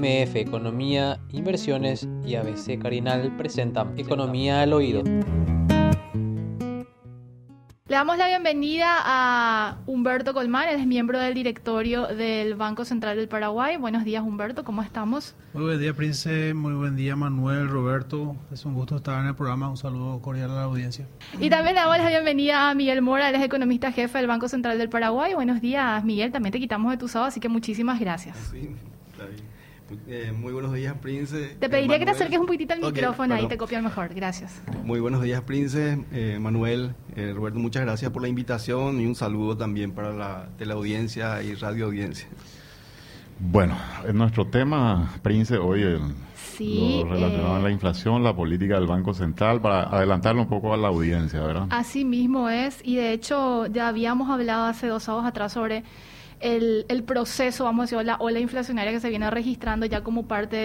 MF Economía, Inversiones y ABC Carinal presentan Economía al Oído. Le damos la bienvenida a Humberto Colmán, él es miembro del directorio del Banco Central del Paraguay. Buenos días, Humberto, ¿cómo estamos? Muy buen día, Prince. Muy buen día, Manuel, Roberto. Es un gusto estar en el programa. Un saludo cordial a la audiencia. Y también le damos la bienvenida a Miguel Mora, él es economista jefe del Banco Central del Paraguay. Buenos días, Miguel. También te quitamos de tu sábado, así que muchísimas gracias. Sí. Eh, muy buenos días, Prince. Te pediría que te Manuel. acerques un poquitito al Ok, micrófono, ahí perdón. te copian mejor. Gracias. Muy buenos días, Prince. Eh, Manuel, eh, Roberto, muchas gracias por la invitación y un saludo también para la teleaudiencia y radioaudiencia. Bueno, en nuestro tema, Prince, hoy el, Sí, lo relacionado eh, a la inflación, la política del Banco Central, para adelantarlo un poco a la audiencia, ¿verdad? Así mismo es, y de hecho ya habíamos hablado hace dos sábados atrás sobre el, proceso, vamos a decir, o la ola inflacionaria que se viene registrando ya como parte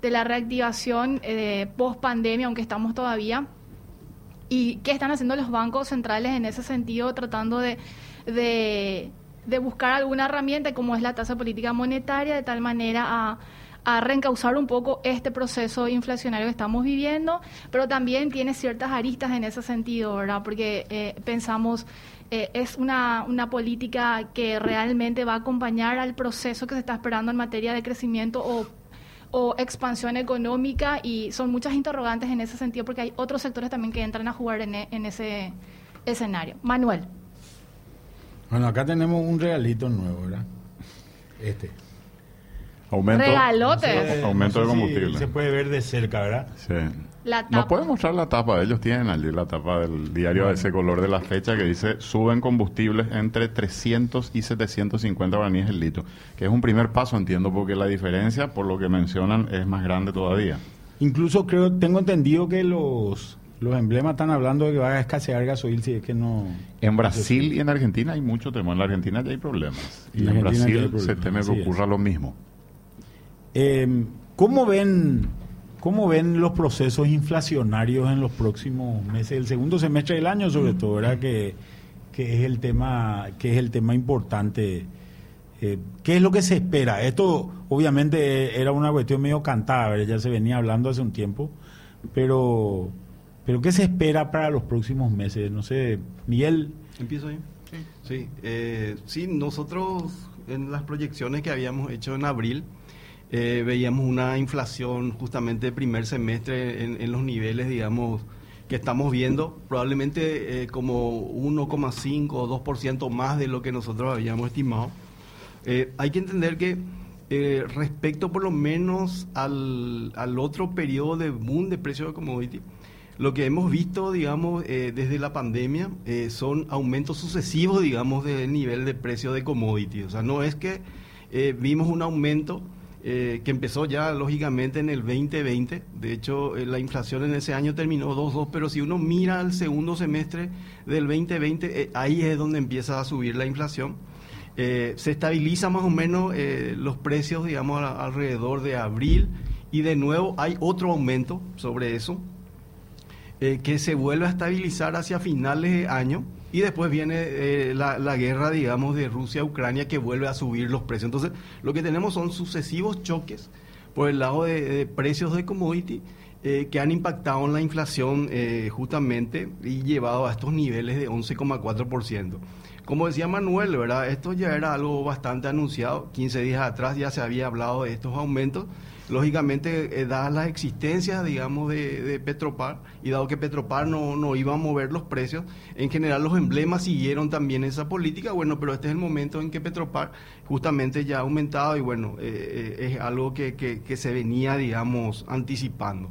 de, la reactivación eh, post pandemia, aunque estamos todavía. ¿Y qué están haciendo los bancos centrales en ese sentido, tratando de buscar alguna herramienta como es la tasa política monetaria, de tal manera a, a reencauzar un poco este proceso inflacionario que estamos viviendo, pero también tiene ciertas aristas en ese sentido, ¿verdad? Porque eh, pensamos, eh, es una, una política que realmente va a acompañar al proceso que se está esperando en materia de crecimiento o o expansión económica y son muchas interrogantes en ese sentido porque hay otros sectores también que entran a jugar en, e- en ese escenario. Manuel. Bueno, acá tenemos un regalito nuevo, ¿verdad? Este. Aumento, Regalotes. aumento No de si combustible. se puede ver de cerca, ¿verdad? Sí. La ¿Nos tapa. pueden mostrar la tapa? Ellos tienen allí la tapa del diario de ese color de la fecha que dice suben combustibles entre 300 y 750 guaraníes el litro, que es un primer paso, entiendo, porque la diferencia, por lo que mencionan, es más grande todavía. Incluso creo, tengo entendido que los, los emblemas están hablando de que va a escasear gasoil si es que no... En Brasil y en Argentina hay mucho temor. En la Argentina ya hay problemas. Y En Brasil se teme que es. ocurra lo mismo. Eh, ¿Cómo ven cómo ven los procesos inflacionarios en los próximos meses, el segundo semestre del año sobre todo, ¿verdad? Que, que es el tema que es el tema importante. Eh, ¿Qué es lo que se espera? Esto obviamente era una cuestión medio cantada, ¿verdad? ya se venía hablando hace un tiempo, pero pero ¿qué se espera para los próximos meses? No sé, Miguel. ¿Empiezo ahí? Sí. eh, sí, nosotros en las proyecciones que habíamos hecho en abril eh, veíamos una inflación justamente de primer semestre en, en los niveles, digamos, que estamos viendo, probablemente eh, como 1,5 o 2% más de lo que nosotros habíamos estimado. Eh, hay que entender que eh, respecto por lo menos al, al otro periodo de boom de precios de commodity, lo que hemos visto, digamos, eh, desde la pandemia eh, son aumentos sucesivos, digamos, del nivel de precio de commodity. O sea, no es que vimos un aumento eh, que empezó ya, lógicamente, en el 2020. De hecho, eh, la inflación en ese año terminó 2,2, pero si uno mira al segundo semestre del 2020, eh, ahí es donde empieza a subir la inflación. Se estabiliza más o menos los precios, digamos, alrededor de abril y de nuevo hay otro aumento sobre eso que se vuelve a estabilizar hacia finales de año y después viene eh, la, la guerra, digamos, de Rusia-Ucrania que vuelve a subir los precios. Entonces, lo que tenemos son sucesivos choques por el lado de, precios de commodity eh, que han impactado en la inflación eh, justamente y llevado a estos niveles de 11,4%. Como decía Manuel, ¿verdad? Esto ya era algo bastante anunciado. 15 días atrás ya se había hablado de estos aumentos. Lógicamente, eh, dadas las existencias, digamos, de, Petropar, y dado que Petropar no, no iba a mover los precios, en general los emblemas siguieron también esa política. Bueno, pero este es el momento en que Petropar justamente ya ha aumentado y bueno, eh, eh, es algo que, que- que se venía, digamos, anticipando.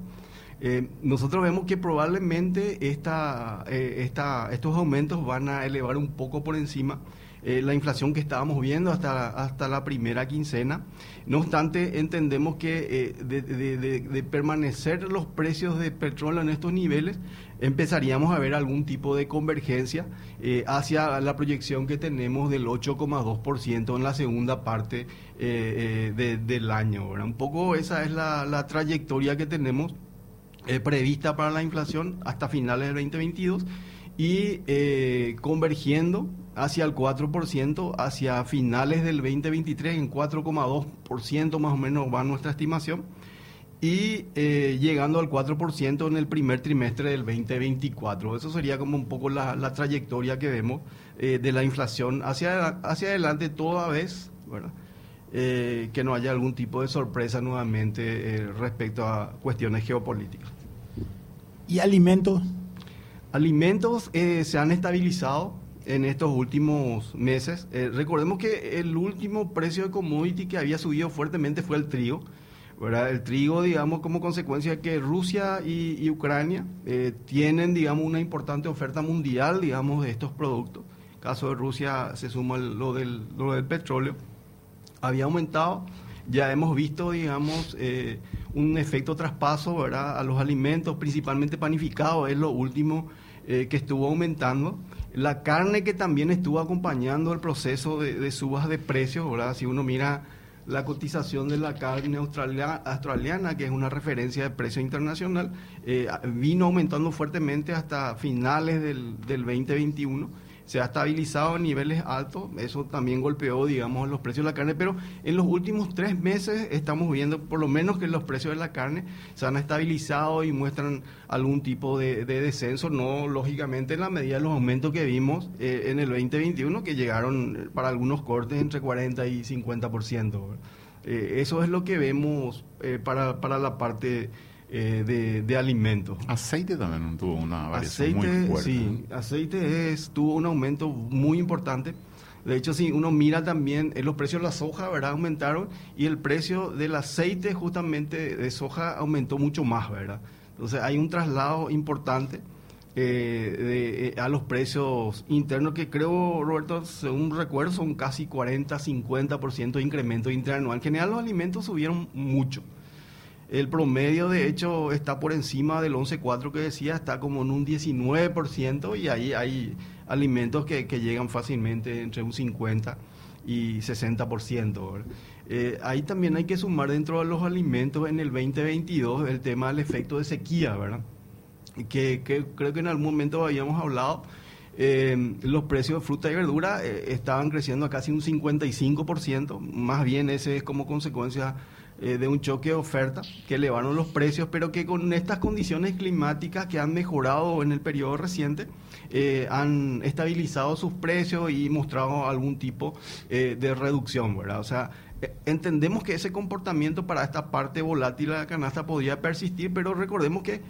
Eh, nosotros vemos que probablemente esta, eh, esta, estos aumentos van a elevar un poco por encima eh, la inflación que estábamos viendo hasta, hasta la primera quincena. No obstante, entendemos que de, permanecer los precios de petróleo en estos niveles, empezaríamos a ver algún tipo de convergencia hacia la proyección que tenemos del 8,2% en la segunda parte de- del año. ¿verdad? Un poco esa es la trayectoria que tenemos eh, prevista para la inflación hasta finales del 2022 y eh, convergiendo hacia el 4%, hacia finales del 2023 en 4,2% más o menos va nuestra estimación y eh, llegando al 4% en el primer trimestre del 2024. Eso sería como un poco la, trayectoria que vemos de la inflación hacia, hacia adelante toda vez, que no haya algún tipo de sorpresa nuevamente respecto a cuestiones geopolíticas. ¿Y alimentos? Alimentos se han estabilizado en estos últimos meses. recordemos que el último precio de commodity que había subido fuertemente fue el trigo el trigo, digamos, como consecuencia de que Rusia y, Ucrania eh, tienen, digamos, una importante oferta mundial, digamos, de estos productos. En caso de Rusia se suma lo del, petróleo. Había aumentado, ya hemos visto, digamos, eh, un efecto traspaso. A los alimentos, principalmente panificados, es lo último eh, que estuvo aumentando. La carne que también estuvo acompañando el proceso de, subas de precios. Si uno mira la cotización de la carne australiana, que es una referencia de precio internacional, eh, vino aumentando fuertemente hasta finales del 2021 se ha estabilizado a niveles altos, eso también golpeó, digamos, los precios de la carne, pero en los últimos tres meses estamos viendo por lo menos que los precios de la carne se han estabilizado y muestran algún tipo de, descenso, no lógicamente en la medida de los aumentos que vimos eh, en el 2021, que llegaron eh, para algunos cortes entre 40 y 50%. Eh, eso es lo que vemos para, para la parte eh, de, alimentos. Aceite también tuvo una variación muy fuerte. Sí, aceite es, tuvo un aumento muy importante. De hecho, si uno mira también, eh, los precios de la soja, ¿verdad? Aumentaron y el precio del aceite justamente de soja aumentó mucho más, ¿verdad? Entonces hay un traslado importante eh, a los precios internos que creo, Roberto, según recuerdo, son casi 40, 50% de incremento interanual. En general los alimentos subieron mucho. El promedio, de hecho, está por encima del 11.4 que decía, está como en un 19% y ahí hay alimentos que, llegan fácilmente entre un 50 y 60%. Eh, ahí también hay que sumar dentro de los alimentos en el 2022 el tema del efecto de sequía, ¿verdad? Que, creo que en algún momento habíamos hablado. Eh, los precios de fruta y verdura eh, estaban creciendo a casi un 55%, más bien ese es como consecuencia eh, de un choque de oferta que elevaron los precios, pero que con estas condiciones climáticas que han mejorado en el periodo reciente, eh, han estabilizado sus precios y mostrado algún tipo eh, de reducción, ¿verdad? O sea, entendemos que ese comportamiento para esta parte volátil de la canasta podría persistir, pero recordemos que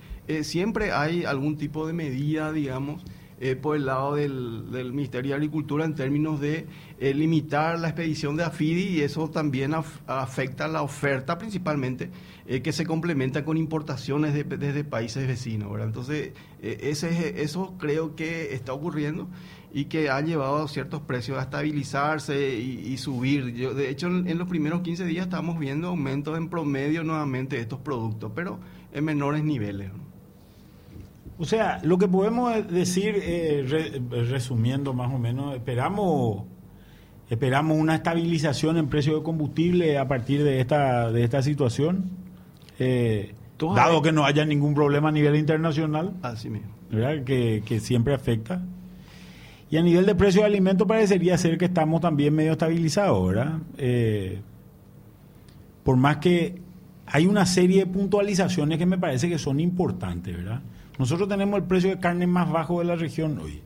siempre hay algún tipo de medida, digamos, eh, por el lado del, Ministerio de Agricultura en términos de eh, limitar la expedición de AFIDI y eso también afecta la oferta principalmente eh, que se complementa con importaciones desde países vecinos. Entonces, ese, eso creo que está ocurriendo y que ha llevado a ciertos precios a estabilizarse y, subir. Yo, de hecho, en, los primeros 15 días estamos viendo aumentos en promedio nuevamente de estos productos, pero en menores niveles. O sea, lo que podemos decir, eh, resumiendo más o menos, esperamos esperamos una estabilización en precio de combustible a partir de esta de esta situación, eh, dado que no haya ningún problema a nivel internacional, Así mismo. Que, que siempre afecta. Y a nivel de precio de alimentos parecería ser que estamos también medio estabilizados, ¿verdad? Eh, por más que hay una serie de puntualizaciones que me parece que son importantes, ¿verdad? Nosotros tenemos el precio de carne más bajo de la región hoy.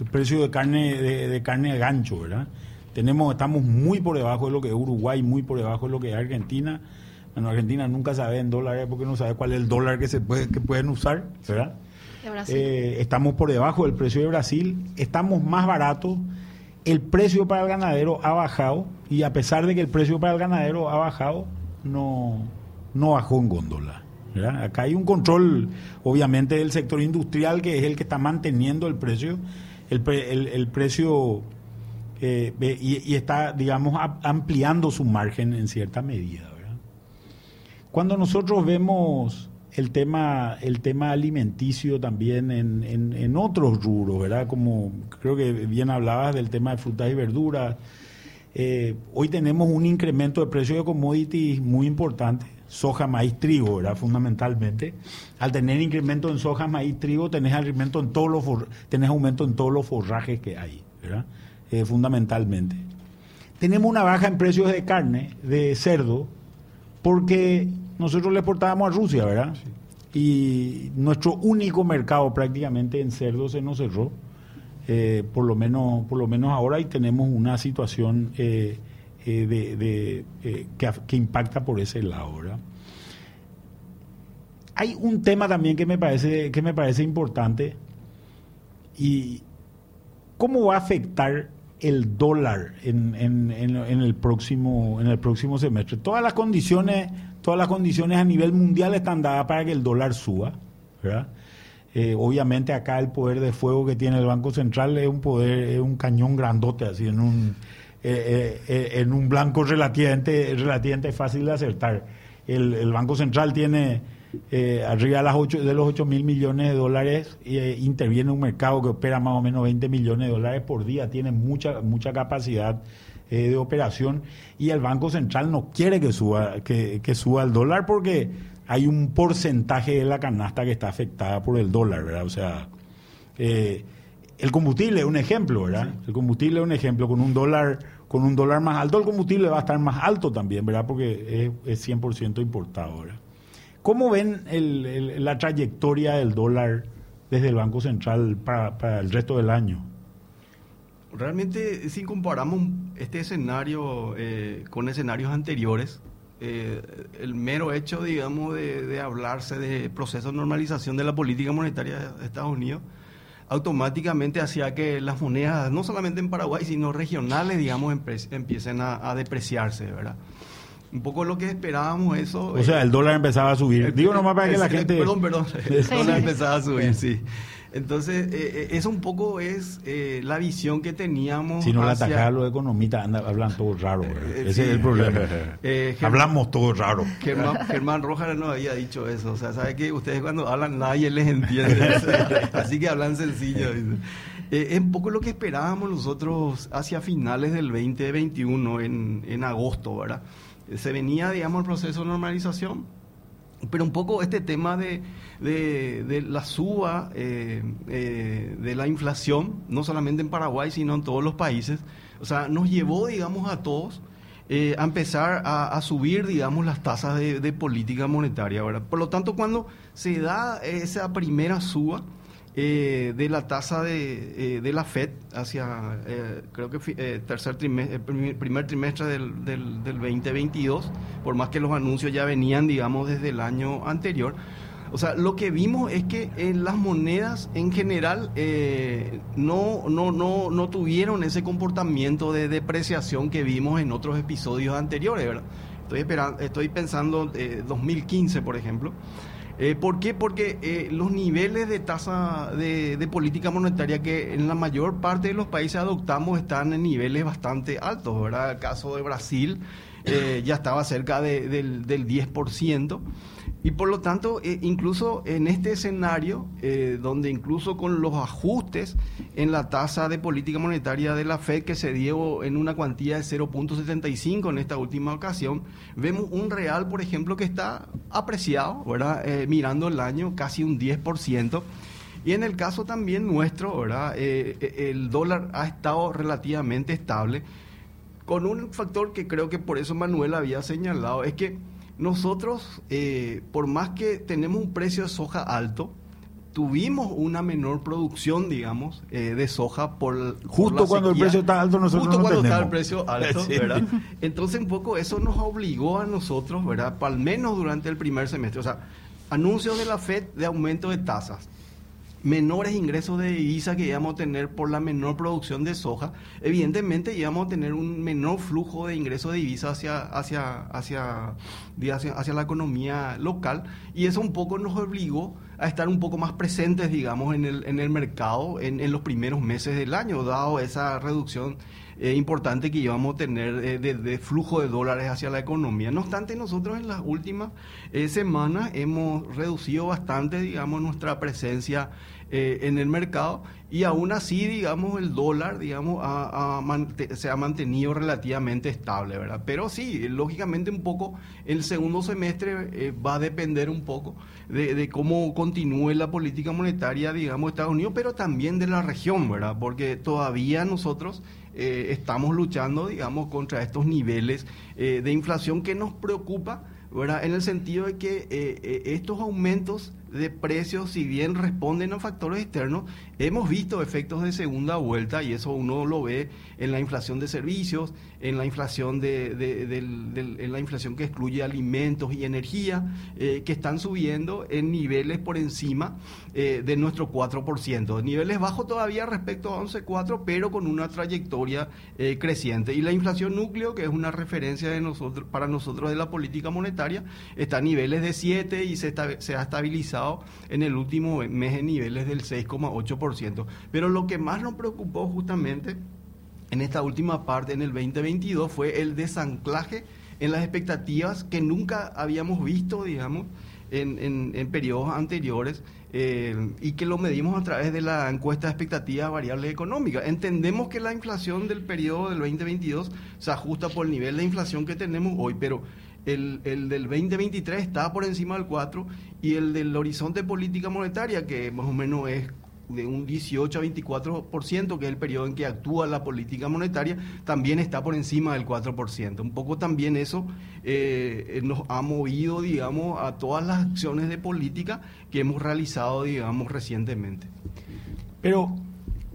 El precio de carne de, carne de gancho, ¿verdad? Tenemos, estamos muy por debajo de lo que es Uruguay, muy por debajo de lo que es Argentina. Bueno, Argentina nunca sabe en dólares porque no sabe cuál es el dólar que se puede, que pueden usar, ¿verdad? Eh, estamos por debajo del precio de Brasil, estamos más baratos, el precio para el ganadero ha bajado y a pesar de que el precio para el ganadero ha bajado, no, no bajó en góndola. Acá hay un control, obviamente, del sector industrial que es el que está manteniendo el precio, el, precio eh, y, está, digamos, ampliando su margen en cierta medida. Cuando nosotros vemos el tema, el tema alimenticio también en, otros rubros, ¿verdad? Como creo que bien hablabas del tema de frutas y verduras. Eh, hoy tenemos un incremento de precio de commodities muy importante soja, maíz, trigo, ¿verdad? Fundamentalmente. Al tener incremento en soja, maíz, trigo, tenés aumento en todos los tenés aumento en todos los forrajes que hay, ¿verdad? eh, fundamentalmente. Tenemos una baja en precios de carne, de cerdo, porque nosotros le exportábamos a Rusia, ¿verdad? Y nuestro único mercado prácticamente en cerdo se nos cerró, eh, por, lo menos, por lo menos ahora, y tenemos una situación eh, de, que, que, impacta por ese lado. Hay un tema también que me parece, que me parece importante y cómo va a afectar el dólar en, en, en, el próximo en el próximo semestre. Todas las condiciones todas las condiciones a nivel mundial están dadas para que el dólar suba, eh, obviamente acá el poder de fuego que tiene el Banco Central es un poder es un cañón grandote así en un eh, eh, en un blanco relativamente relativamente fácil de acertar. El, el Banco Central tiene eh, arriba de, las de los 8 mil millones de dólares, eh, interviene un mercado que opera más o menos 20 millones de dólares por día, tiene mucha, mucha capacidad eh, de operación y el Banco Central no quiere que suba, que, suba el dólar porque hay un porcentaje de la canasta que está afectada por el dólar, ¿verdad? O sea, el combustible es un ejemplo, ¿verdad? El combustible es un ejemplo, con un dólar con un dólar más alto, el combustible va a estar más alto también, ¿verdad? Porque es, es 100% importado, ¿verdad? ¿Cómo ven la trayectoria del dólar desde el Banco Central para, el resto del año? Realmente, si comparamos este escenario eh, con escenarios anteriores, eh, el mero hecho, digamos, de, hablarse de proceso de normalización de la política monetaria de Estados Unidos, automáticamente hacía que las monedas, no solamente en Paraguay, sino regionales, digamos, empiecen a, a depreciarse, ¿verdad? un poco lo que esperábamos eso. O sea, el dólar empezaba a subir. Digo nomás para que la gente... Perdón, perdón. El dólar empezaba a subir, sí. Entonces, eh, eh, eso un poco es eh, la visión que teníamos. Si no la atacaba los economistas, hablan todo raro. Ese es el problema. Hablamos todo raro. Germán, Germán Rojas nos había dicho eso. O sea, ¿sabe que Ustedes cuando hablan nadie les entiende. Así que hablan sencillo. es un poco lo que esperábamos nosotros hacia finales del 2021, en, en agosto, ¿verdad? se venía, digamos, el proceso de normalización, pero un poco este tema de, de, la suba eh, eh, de la inflación, no solamente en Paraguay, sino en todos los países, o sea, nos llevó, digamos, a todos eh, a empezar a, subir, digamos, las tasas de, de política monetaria, ¿verdad? Por lo tanto, cuando se da esa primera suba, eh, de la tasa de, eh, de, la FED hacia, eh, creo que tercer trimestre, primer trimestre del, del, 2022, por más que los anuncios ya venían, digamos, desde el año anterior. O sea, lo que vimos es que las monedas en general no, no, no, no tuvieron ese comportamiento de depreciación que vimos en otros episodios anteriores, ¿verdad? Estoy, esperando, estoy pensando 2015, por ejemplo. Eh, ¿Por qué? Porque eh, los niveles de tasa de, política monetaria que en la mayor parte de los países adoptamos están en niveles bastante altos, ¿verdad? El caso de Brasil eh, ya estaba cerca del, del 10%. Y por lo tanto, eh, incluso en este escenario, eh, donde incluso con los ajustes en la tasa de política monetaria de la Fed que se dio en una cuantía de 0.75 en esta última ocasión, vemos un real, por ejemplo, que está apreciado, ¿verdad? Eh, mirando el año, casi un 10%. Y en el caso también nuestro, ¿verdad? el dólar ha estado relativamente estable, con un factor que creo que por eso Manuel había señalado, es que nosotros, eh, por más que tenemos un precio de soja alto, tuvimos una menor producción, digamos, eh, de soja por justo cuando el precio está alto nosotros justo cuando está el precio alto, ¿verdad? Entonces un poco eso nos obligó a nosotros, ¿verdad? Al menos durante el primer semestre, o sea, anuncios de la Fed de aumento de tasas, menores ingresos de divisa que íbamos a tener por la menor producción de soja, evidentemente íbamos a tener un menor flujo de ingresos de divisa hacia, hacia, hacia, hacia, la economía local y eso un poco nos obligó a estar un poco más presentes, digamos, en el, en el mercado en, los primeros meses del año, dado esa reducción eh, importante que íbamos a tener eh, de, flujo de dólares hacia la economía. No obstante, nosotros en las últimas eh, semanas hemos reducido bastante, digamos, nuestra presencia en el mercado y aún así, digamos, el dólar, digamos, se ha mantenido relativamente estable, ¿verdad? Pero sí, lógicamente un poco el segundo semestre va a depender un poco de, cómo continúe la política monetaria, digamos, de Estados Unidos, pero también de la región, ¿verdad? Porque todavía nosotros eh, estamos luchando, digamos, contra estos niveles eh, de inflación que nos preocupa, ¿verdad? En el sentido de que eh, estos aumentos de precios, si bien responden a factores externos, hemos visto efectos de segunda vuelta y eso uno lo ve en la inflación de servicios, en la inflación de, en la inflación que excluye alimentos y energía, eh, que están subiendo en niveles por encima eh, de nuestro 4%. Niveles bajos todavía respecto a 11.4, pero con una trayectoria eh, creciente. Y la inflación núcleo, que es una referencia de nosotros, para nosotros de la política monetaria, está a niveles de 7 y se, se ha estabilizado en el último mes en niveles del 6,8%. Pero lo que más nos preocupó justamente en esta última parte, en el 2022, fue el desanclaje en las expectativas que nunca habíamos visto, digamos, en, periodos anteriores eh, y que lo medimos a través de la encuesta de expectativas variables económicas. Entendemos que la inflación del periodo del 2022 se ajusta por el nivel de inflación que tenemos hoy, pero el, el, del 2023 está por encima del 4 y el del horizonte política monetaria, que más o menos es de un 18 a 24%, que es el periodo en que actúa la política monetaria, también está por encima del 4%. Un poco también eso eh, nos ha movido, digamos, a todas las acciones de política que hemos realizado, digamos, recientemente. Pero,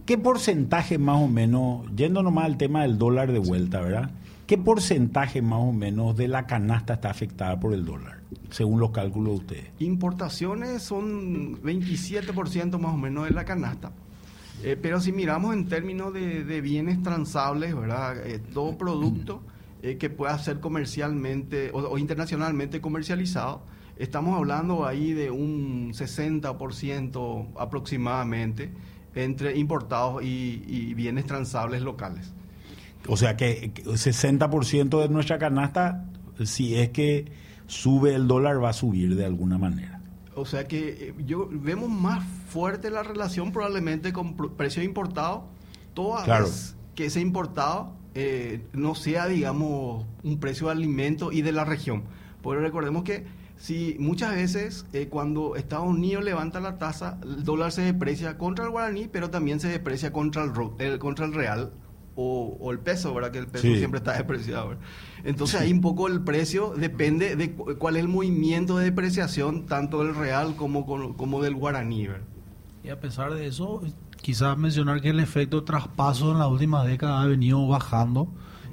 ¿qué porcentaje más o menos, yendo nomás al tema del dólar de vuelta, ¿verdad? ¿Qué porcentaje más o menos de la canasta está afectada por el dólar, según los cálculos de ustedes? Importaciones son 27% más o menos de la canasta. Eh, pero si miramos en términos de, bienes transables, ¿verdad? Eh, todo producto eh, que pueda ser comercialmente o, internacionalmente comercializado, estamos hablando ahí de un 60% aproximadamente entre importados y bienes transables locales. O sea que 60% de nuestra canasta, si es que sube el dólar, va a subir de alguna manera. O sea que eh, yo vemos más fuerte la relación probablemente con precio importado, toda vez que ese importado eh, no sea, digamos, un precio de alimento y de la región. Porque recordemos que si muchas veces eh, cuando Estados Unidos levanta la tasa, el dólar se deprecia contra el guaraní, pero también se deprecia contra el, contra el real o, el peso, ¿verdad? Que el peso siempre está depreciado. Entonces ahí un poco el precio depende de cuál es el movimiento de depreciación tanto del real como, como del guaraní. Y a pesar de eso, quizás mencionar que el efecto traspaso en la última década ha venido bajando.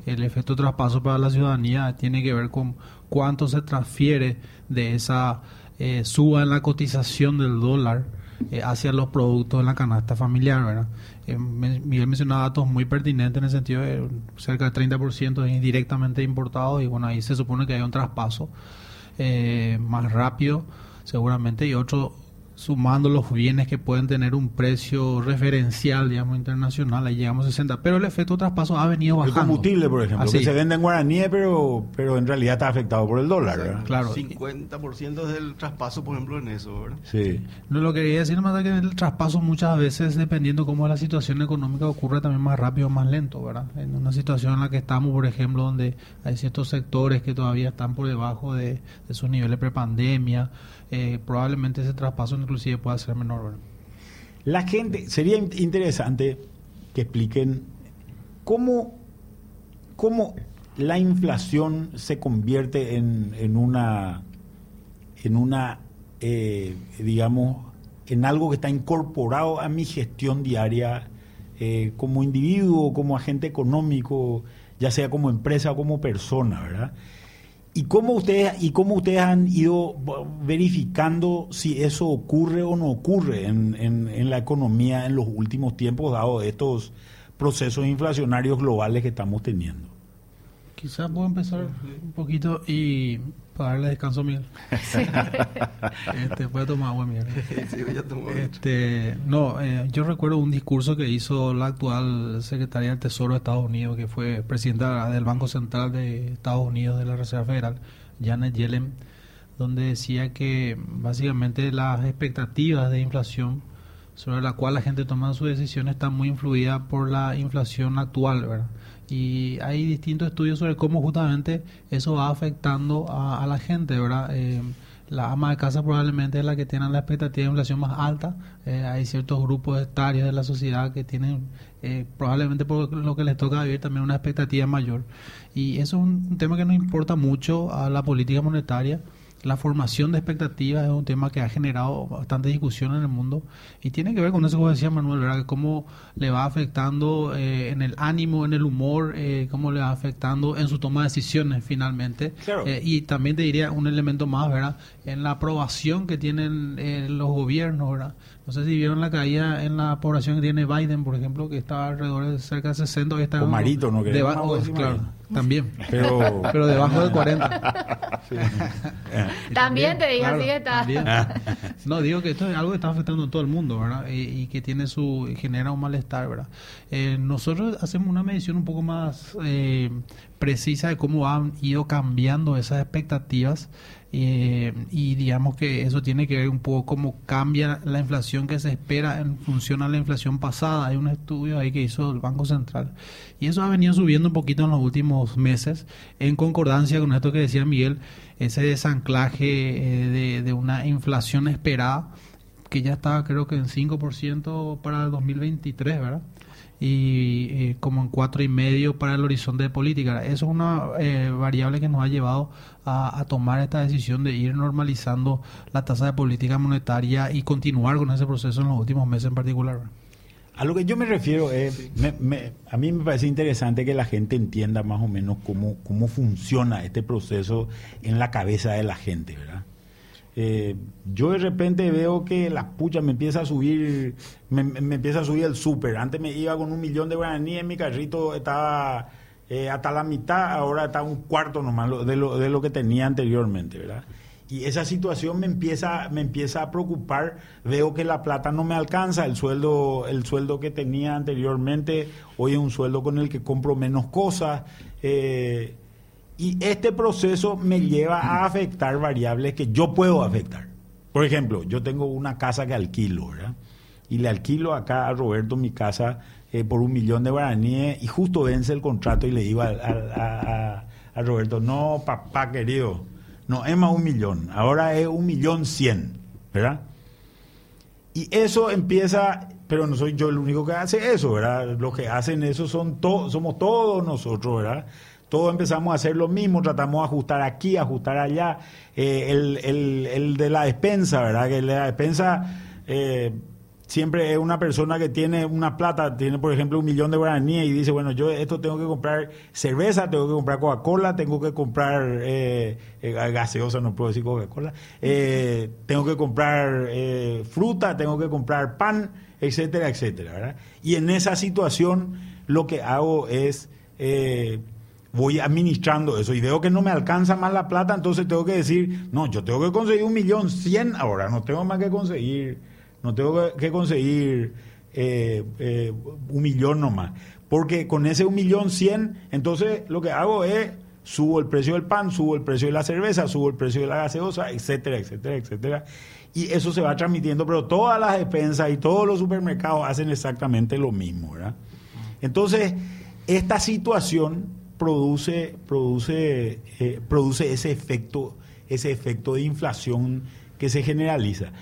El efecto traspaso para la ciudadanía tiene que ver con cuánto se transfiere de esa eh, suba en la cotización del dólar eh, hacia los productos en la canasta familiar, ¿verdad? Eh, Miguel mencionaba datos muy pertinentes en el sentido de cerca del 30% es indirectamente importado y bueno, ahí se supone que hay un traspaso eh, más rápido seguramente y otro sumando los bienes que pueden tener un precio referencial, digamos, internacional, ahí llegamos a 60. Pero el efecto de traspaso ha venido bajando. El combustible, por ejemplo, que se vende en guaraní, pero, pero en realidad está afectado por el dólar, ¿verdad? Claro. 50% del traspaso, por ejemplo, en eso, ¿verdad? Sí. No, lo que quería decir más es que el traspaso muchas veces, dependiendo cómo la situación económica ocurre también más rápido o más lento, ¿verdad? En una situación en la que estamos, por ejemplo, donde hay ciertos sectores que todavía están por debajo de, de sus niveles prepandemia, eh, probablemente ese traspaso inclusive pueda ser menor. La gente, sería interesante que expliquen cómo, cómo la inflación se convierte en, en una, en una eh, digamos, en algo que está incorporado a mi gestión diaria eh, como individuo, como agente económico, ya sea como empresa o como persona, ¿verdad? ¿Y cómo ustedes y cómo ustedes han ido verificando si eso ocurre o no ocurre en, en, la economía en los últimos tiempos, dado estos procesos inflacionarios globales que estamos teniendo? Quizás puedo empezar un poquito y para darle descanso a Miguel. Sí. este, puede tomar agua, Miguel. Sí, voy a tomar este, no, eh, yo recuerdo un discurso que hizo la actual secretaria del Tesoro de Estados Unidos, que fue presidenta del Banco Central de Estados Unidos de la Reserva Federal, Janet Yellen, donde decía que básicamente las expectativas de inflación sobre la cual la gente toma sus decisiones están muy influidas por la inflación actual, ¿verdad? Y hay distintos estudios sobre cómo justamente eso va afectando a, la gente, ¿verdad? Eh, la ama de casa probablemente es la que tiene la expectativa de inflación más alta. Eh, hay ciertos grupos etarios de la sociedad que tienen, eh, probablemente por lo que les toca vivir, también una expectativa mayor. Y eso es un tema que nos importa mucho a la política monetaria la formación de expectativas es un tema que ha generado bastante discusión en el mundo y tiene que ver con eso que decía Manuel, ¿verdad? Cómo le va afectando eh, en el ánimo, en el humor, eh, cómo le va afectando en su toma de decisiones finalmente. Eh, y también te diría un elemento más, ¿verdad? En la aprobación que tienen los gobiernos, ¿verdad? No sé si vieron la caída en la población que tiene Biden, por ejemplo, que está alrededor de cerca de 60. Está o Marito, ¿no? Debajo, claro, también. Pero, pero debajo de 40. También te digo, así está. No, digo que esto es algo que está afectando a todo el mundo, ¿verdad? Y, que tiene su genera un malestar, Eh, nosotros hacemos una medición un poco más eh, precisa de cómo han ido cambiando esas expectativas eh, y digamos que eso tiene que ver un poco cómo cambia la inflación que se espera en función a la inflación pasada. Hay un estudio ahí que hizo el Banco Central y eso ha venido subiendo un poquito en los últimos meses en concordancia con esto que decía Miguel, ese desanclaje de, de una inflación esperada que ya estaba creo que en 5% para el 2023, ¿verdad? y eh, como en cuatro y medio para el horizonte de política. Eso es una eh, variable que nos ha llevado a, tomar esta decisión de ir normalizando la tasa de política monetaria y continuar con ese proceso en los últimos meses en particular. A lo que yo me refiero es, a mí me parece interesante que la gente entienda más o menos cómo, cómo funciona este proceso en la cabeza de la gente, ¿verdad? Eh, yo de repente veo que la pucha me empieza a subir, me, empieza a subir el súper. Antes me iba con un millón de guaraníes, mi carrito estaba eh, hasta la mitad, ahora está un cuarto nomás de lo, de lo que tenía anteriormente, ¿verdad? Y esa situación me empieza, me empieza a preocupar. Veo que la plata no me alcanza, el sueldo, el sueldo que tenía anteriormente, hoy es un sueldo con el que compro menos cosas. Eh, y este proceso me lleva a afectar variables que yo puedo afectar. Por ejemplo, yo tengo una casa que alquilo, ¿verdad? Y le alquilo acá a Roberto mi casa eh, por un millón de guaraníes y justo vence el contrato y le digo a, Roberto, no, papá querido, no es más un millón, ahora es un millón cien, ¿verdad? Y eso empieza, pero no soy yo el único que hace eso, ¿verdad? Los que hacen eso son todos, somos todos nosotros, ¿verdad? Todos empezamos a hacer lo mismo, tratamos de ajustar aquí, ajustar allá. Eh, el, de la despensa, ¿verdad? Que el la despensa eh, siempre es una persona que tiene una plata, tiene por ejemplo un millón de guaraníes y dice, bueno, yo esto tengo que comprar cerveza, tengo que comprar Coca-Cola, tengo que comprar eh, gaseosa, no puedo decir Coca-Cola, tengo que comprar fruta, tengo que comprar pan, etcétera, etcétera, ¿verdad? Y en esa situación lo que hago es voy administrando eso y veo que no me alcanza más la plata, entonces tengo que decir, no, yo tengo que conseguir un millón cien ahora, no tengo más que conseguir, no tengo que conseguir eh, eh, un millón nomás. Porque con ese un millón cien, entonces lo que hago es subo el precio del pan, subo el precio de la cerveza, subo el precio de la gaseosa, etcétera, etcétera, etcétera. Y eso se va transmitiendo, pero todas las despensas y todos los supermercados hacen exactamente lo mismo, ¿verdad? Entonces, esta situación produce, produce, eh, produce ese efecto, ese efecto de inflación que se generaliza.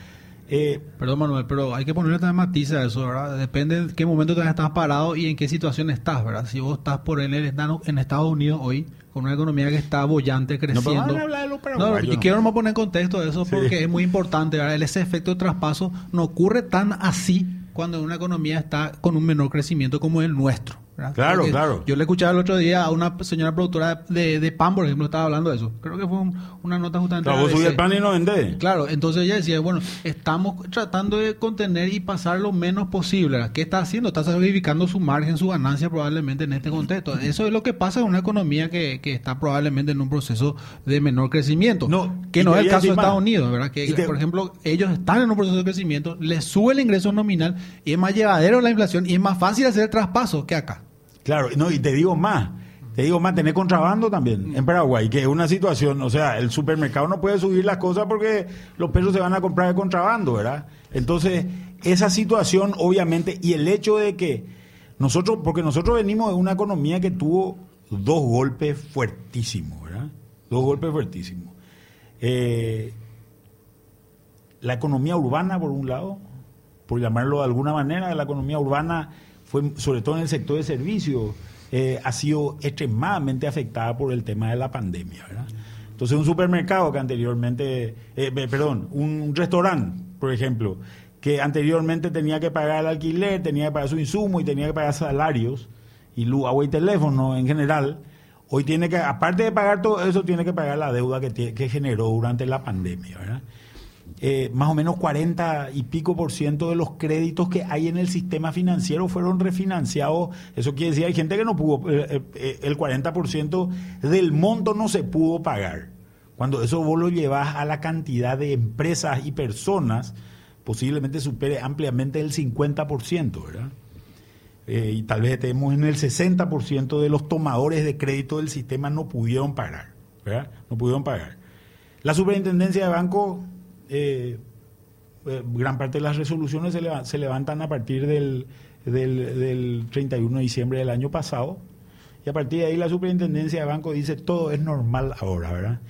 Eh, Perdón, Manuel, pero hay que ponerle también matiz a eso, ¿verdad? Depende en qué momento te estás parado y en qué situación estás, ¿verdad? Si vos estás por el en Estados Unidos hoy, con una economía que está bollante, creciendo. No, hablar de no, y quiero no poner en contexto eso porque es muy importante, ¿verdad? Ese efecto de traspaso no ocurre tan así cuando una economía está con un menor crecimiento como el nuestro. Claro, claro. Yo le escuchaba el otro día a una señora productora de, de pan, por ejemplo, estaba hablando de eso. Creo que fue una nota justamente. Claro, vos el pan y no vendés. Claro, entonces ella decía, bueno, estamos tratando de contener y pasar lo menos posible. ¿Qué está haciendo? Está sacrificando su margen, su ganancia probablemente en este contexto. Eso es lo que pasa en una economía que, que está probablemente en un proceso de menor crecimiento. No, que no es el caso de Estados Unidos, ¿verdad? Que, por ejemplo, ellos están en un proceso de crecimiento, les sube el ingreso nominal y es más llevadero la inflación y es más fácil hacer el traspaso que acá. Claro, no, y te digo más, te digo más, tener contrabando también en Paraguay, que es una situación, o sea, el supermercado no puede subir las cosas porque los perros se van a comprar de contrabando, ¿verdad? Entonces, esa situación, obviamente, y el hecho de que nosotros, porque nosotros venimos de una economía que tuvo dos golpes fuertísimos, ¿verdad? Dos golpes fuertísimos. Eh, la economía urbana, por un lado, por llamarlo de alguna manera, la economía urbana, fue sobre todo en el sector de servicios, eh, ha sido extremadamente afectada por el tema de la pandemia. ¿verdad? Entonces, un supermercado que anteriormente, eh, perdón, un restaurante, por ejemplo, que anteriormente tenía que pagar el alquiler, tenía que pagar su insumo y tenía que pagar salarios y luz, agua y teléfono en general, hoy tiene que, aparte de pagar todo eso, tiene que pagar la deuda que, que generó durante la pandemia, ¿verdad? Eh, más o menos 40 y pico por ciento de los créditos que hay en el sistema financiero fueron refinanciados. Eso quiere decir, hay gente que no pudo, eh, eh, el 40 por ciento del monto no se pudo pagar. Cuando eso vos lo llevas a la cantidad de empresas y personas, posiblemente supere ampliamente el 50 por ciento, ¿verdad? y tal vez estemos en el 60 por ciento de los tomadores de crédito del sistema no pudieron pagar, ¿verdad? No pudieron pagar. La superintendencia de banco eh, eh, gran parte de las resoluciones se, levantan a partir del, del, 31 de diciembre del año pasado. Y a partir de ahí la superintendencia de banco dice todo es normal ahora, ¿verdad?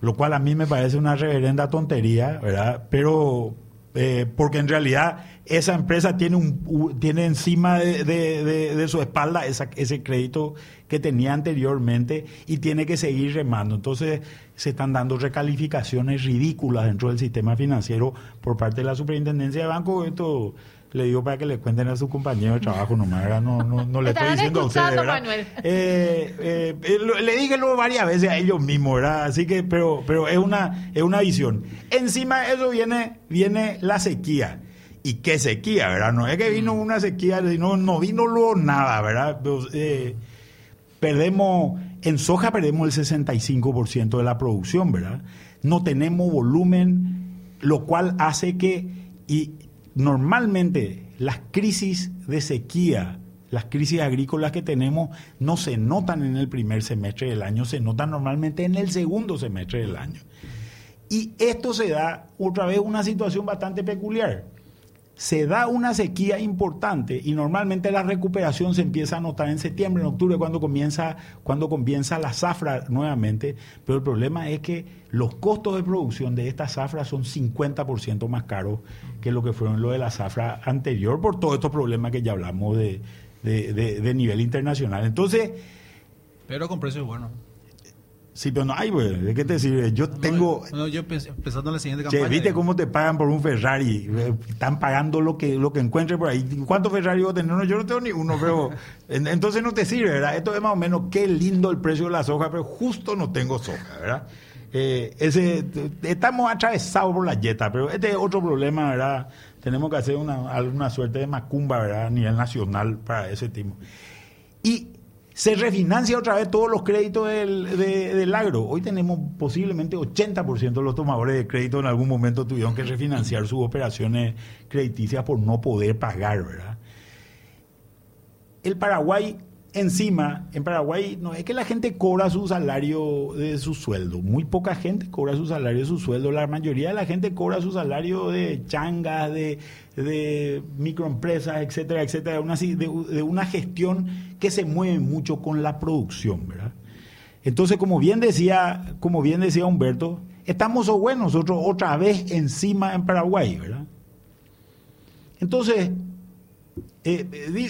Lo cual a mí me parece una reverenda tontería, ¿verdad? Pero eh, porque en realidad esa empresa tiene, un, tiene encima de, su espalda ese crédito que tenía anteriormente y tiene que seguir remando. Entonces se están dando recalificaciones ridículas dentro del sistema financiero por parte de la superintendencia de banco. Esto le digo para que le cuenten a su compañero de trabajo nomás, no, no, no le estoy diciendo a ustedes. Eh, eh, le dije luego varias veces a ellos mismos, ¿verdad? Así que, pero, pero es una, es una visión. Encima de eso viene, viene la sequía. ¿Y qué sequía, verdad? No es que vino una sequía, no, no vino luego nada, ¿verdad? Pues, eh, perdemos, en soja perdemos el 65% de la producción, ¿verdad? No tenemos volumen, lo cual hace que, y normalmente las crisis de sequía, las crisis agrícolas que tenemos no se notan en el primer semestre del año, se notan normalmente en el segundo semestre del año. Y esto se da otra vez una situación bastante peculiar. Se da una sequía importante y normalmente la recuperación se empieza a notar en septiembre, en octubre, cuando comienza, cuando comienza la zafra nuevamente. Pero el problema es que los costos de producción de esta zafra son 50% más caros que lo que fueron lo de la zafra anterior por todos estos problemas que ya hablamos de, de, nivel internacional. Entonces... Pero con precios buenos. Sí, pero no hay, güey. ¿De qué te sirve? Yo tengo. No, yo empezando la siguiente campaña. ¿Viste cómo te pagan por un Ferrari? Están pagando lo que lo que encuentres por ahí. ¿Cuántos Ferrari vos tenés? No, yo no tengo ni uno, pero. entonces no te sirve, ¿verdad? Esto es más o menos qué lindo el precio de la soja, pero justo no tengo soja, ¿verdad? Eh, ese, estamos atravesados por la yeta, pero este es otro problema, ¿verdad? Tenemos que hacer una, alguna suerte de macumba, ¿verdad? A nivel nacional para ese tipo. Y se refinancia otra vez todos los créditos del, del agro. Hoy tenemos posiblemente 80% de los tomadores de crédito en algún momento tuvieron que refinanciar sus operaciones crediticias por no poder pagar, ¿verdad? El Paraguay Encima, en Paraguay no es que la gente cobra su salario de su sueldo. Muy poca gente cobra su salario de su sueldo. La mayoría de la gente cobra su salario de changas, de, de microempresas, etcétera, etcétera. Una, de, de, una gestión que se mueve mucho con la producción, ¿verdad? Entonces, como bien decía, como bien decía Humberto, estamos o bueno nosotros otra vez encima en Paraguay, ¿verdad? Entonces, eh,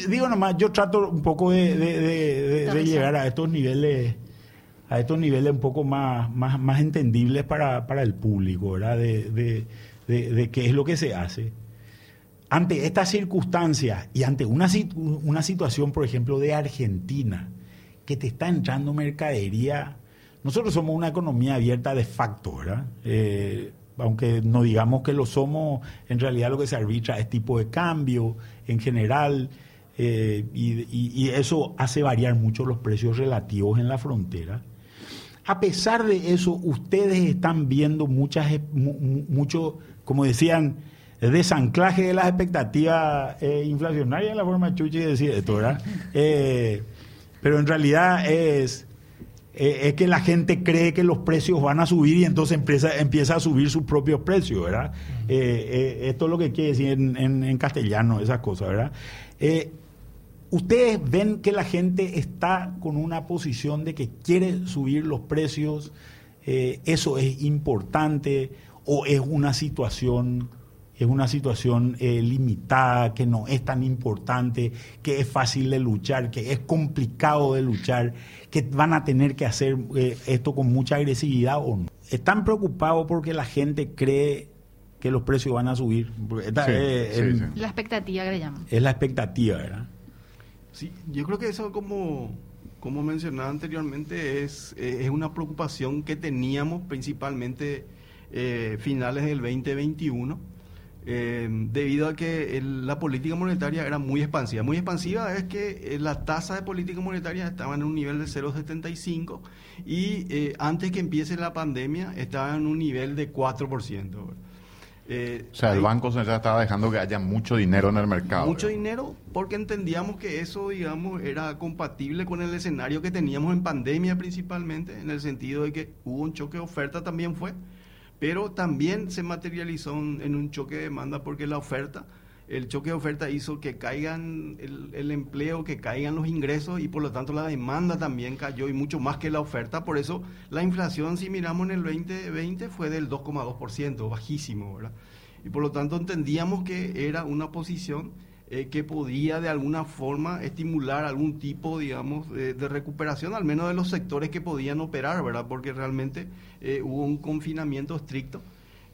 digo nomás, yo trato un poco de, llegar a estos niveles a estos niveles un poco más, más, más entendibles para, para el público, ¿verdad? De, qué es lo que se hace. Ante estas circunstancias y ante una, una situación, por ejemplo, de Argentina, que te está entrando mercadería, nosotros somos una economía abierta de facto, ¿verdad? Eh, aunque no digamos que lo somos, en realidad lo que se arbitra es tipo de cambio en general, eh, y, eso hace variar mucho los precios relativos en la frontera. A pesar de eso, ustedes están viendo muchas, mucho, como decían, desanclaje de las expectativas eh, inflacionarias, en la forma chuchi de decir esto, ¿verdad? Eh, pero en realidad es eh, es que la gente cree que los precios van a subir y entonces empieza, empieza a subir sus propios precios, ¿verdad? Eh, esto es lo que quiere decir en, castellano, esas cosas, ¿verdad? Ustedes ven que la gente está con una posición de que quiere subir los precios, eso es importante, o es una situación es una situación eh, limitada, que no es tan importante, que es fácil de luchar, que es complicado de luchar, que van a tener que hacer eh, esto con mucha agresividad o no. Están preocupados porque la gente cree que los precios van a subir. Esta Sí, es, sí, el- sí. La expectativa que le llaman. es la expectativa, ¿verdad? Sí, yo creo que eso, como, como mencionaba anteriormente, es, eh, es una preocupación que teníamos principalmente eh, finales del 2021, eh, debido a que el- la política monetaria era muy expansiva. Muy expansiva es que eh, la tasa de política monetaria estaba en un nivel de 0,75 y eh, antes que empiece la pandemia estaba en un nivel de 4%. ¿verdad? Eh, O sea, el ahí- Banco Central estaba dejando que haya mucho dinero en el mercado. mucho digamos. dinero porque entendíamos que eso, digamos, era compatible con el escenario que teníamos en pandemia principalmente, en el sentido de que hubo un choque de oferta también fue, pero también se materializó en, un choque de demanda porque la oferta, el choque de oferta hizo que caigan el, el empleo, que caigan los ingresos y por lo tanto la demanda también cayó y mucho más que la oferta. Por eso la inflación, si miramos en el 2020, fue del 2,2%, bajísimo, ¿verdad? Y por lo tanto entendíamos que era una posición eh, que podía de alguna forma estimular algún tipo, digamos, de, de recuperación, al menos de los sectores que podían operar, ¿verdad? Porque realmente eh, hubo un confinamiento estricto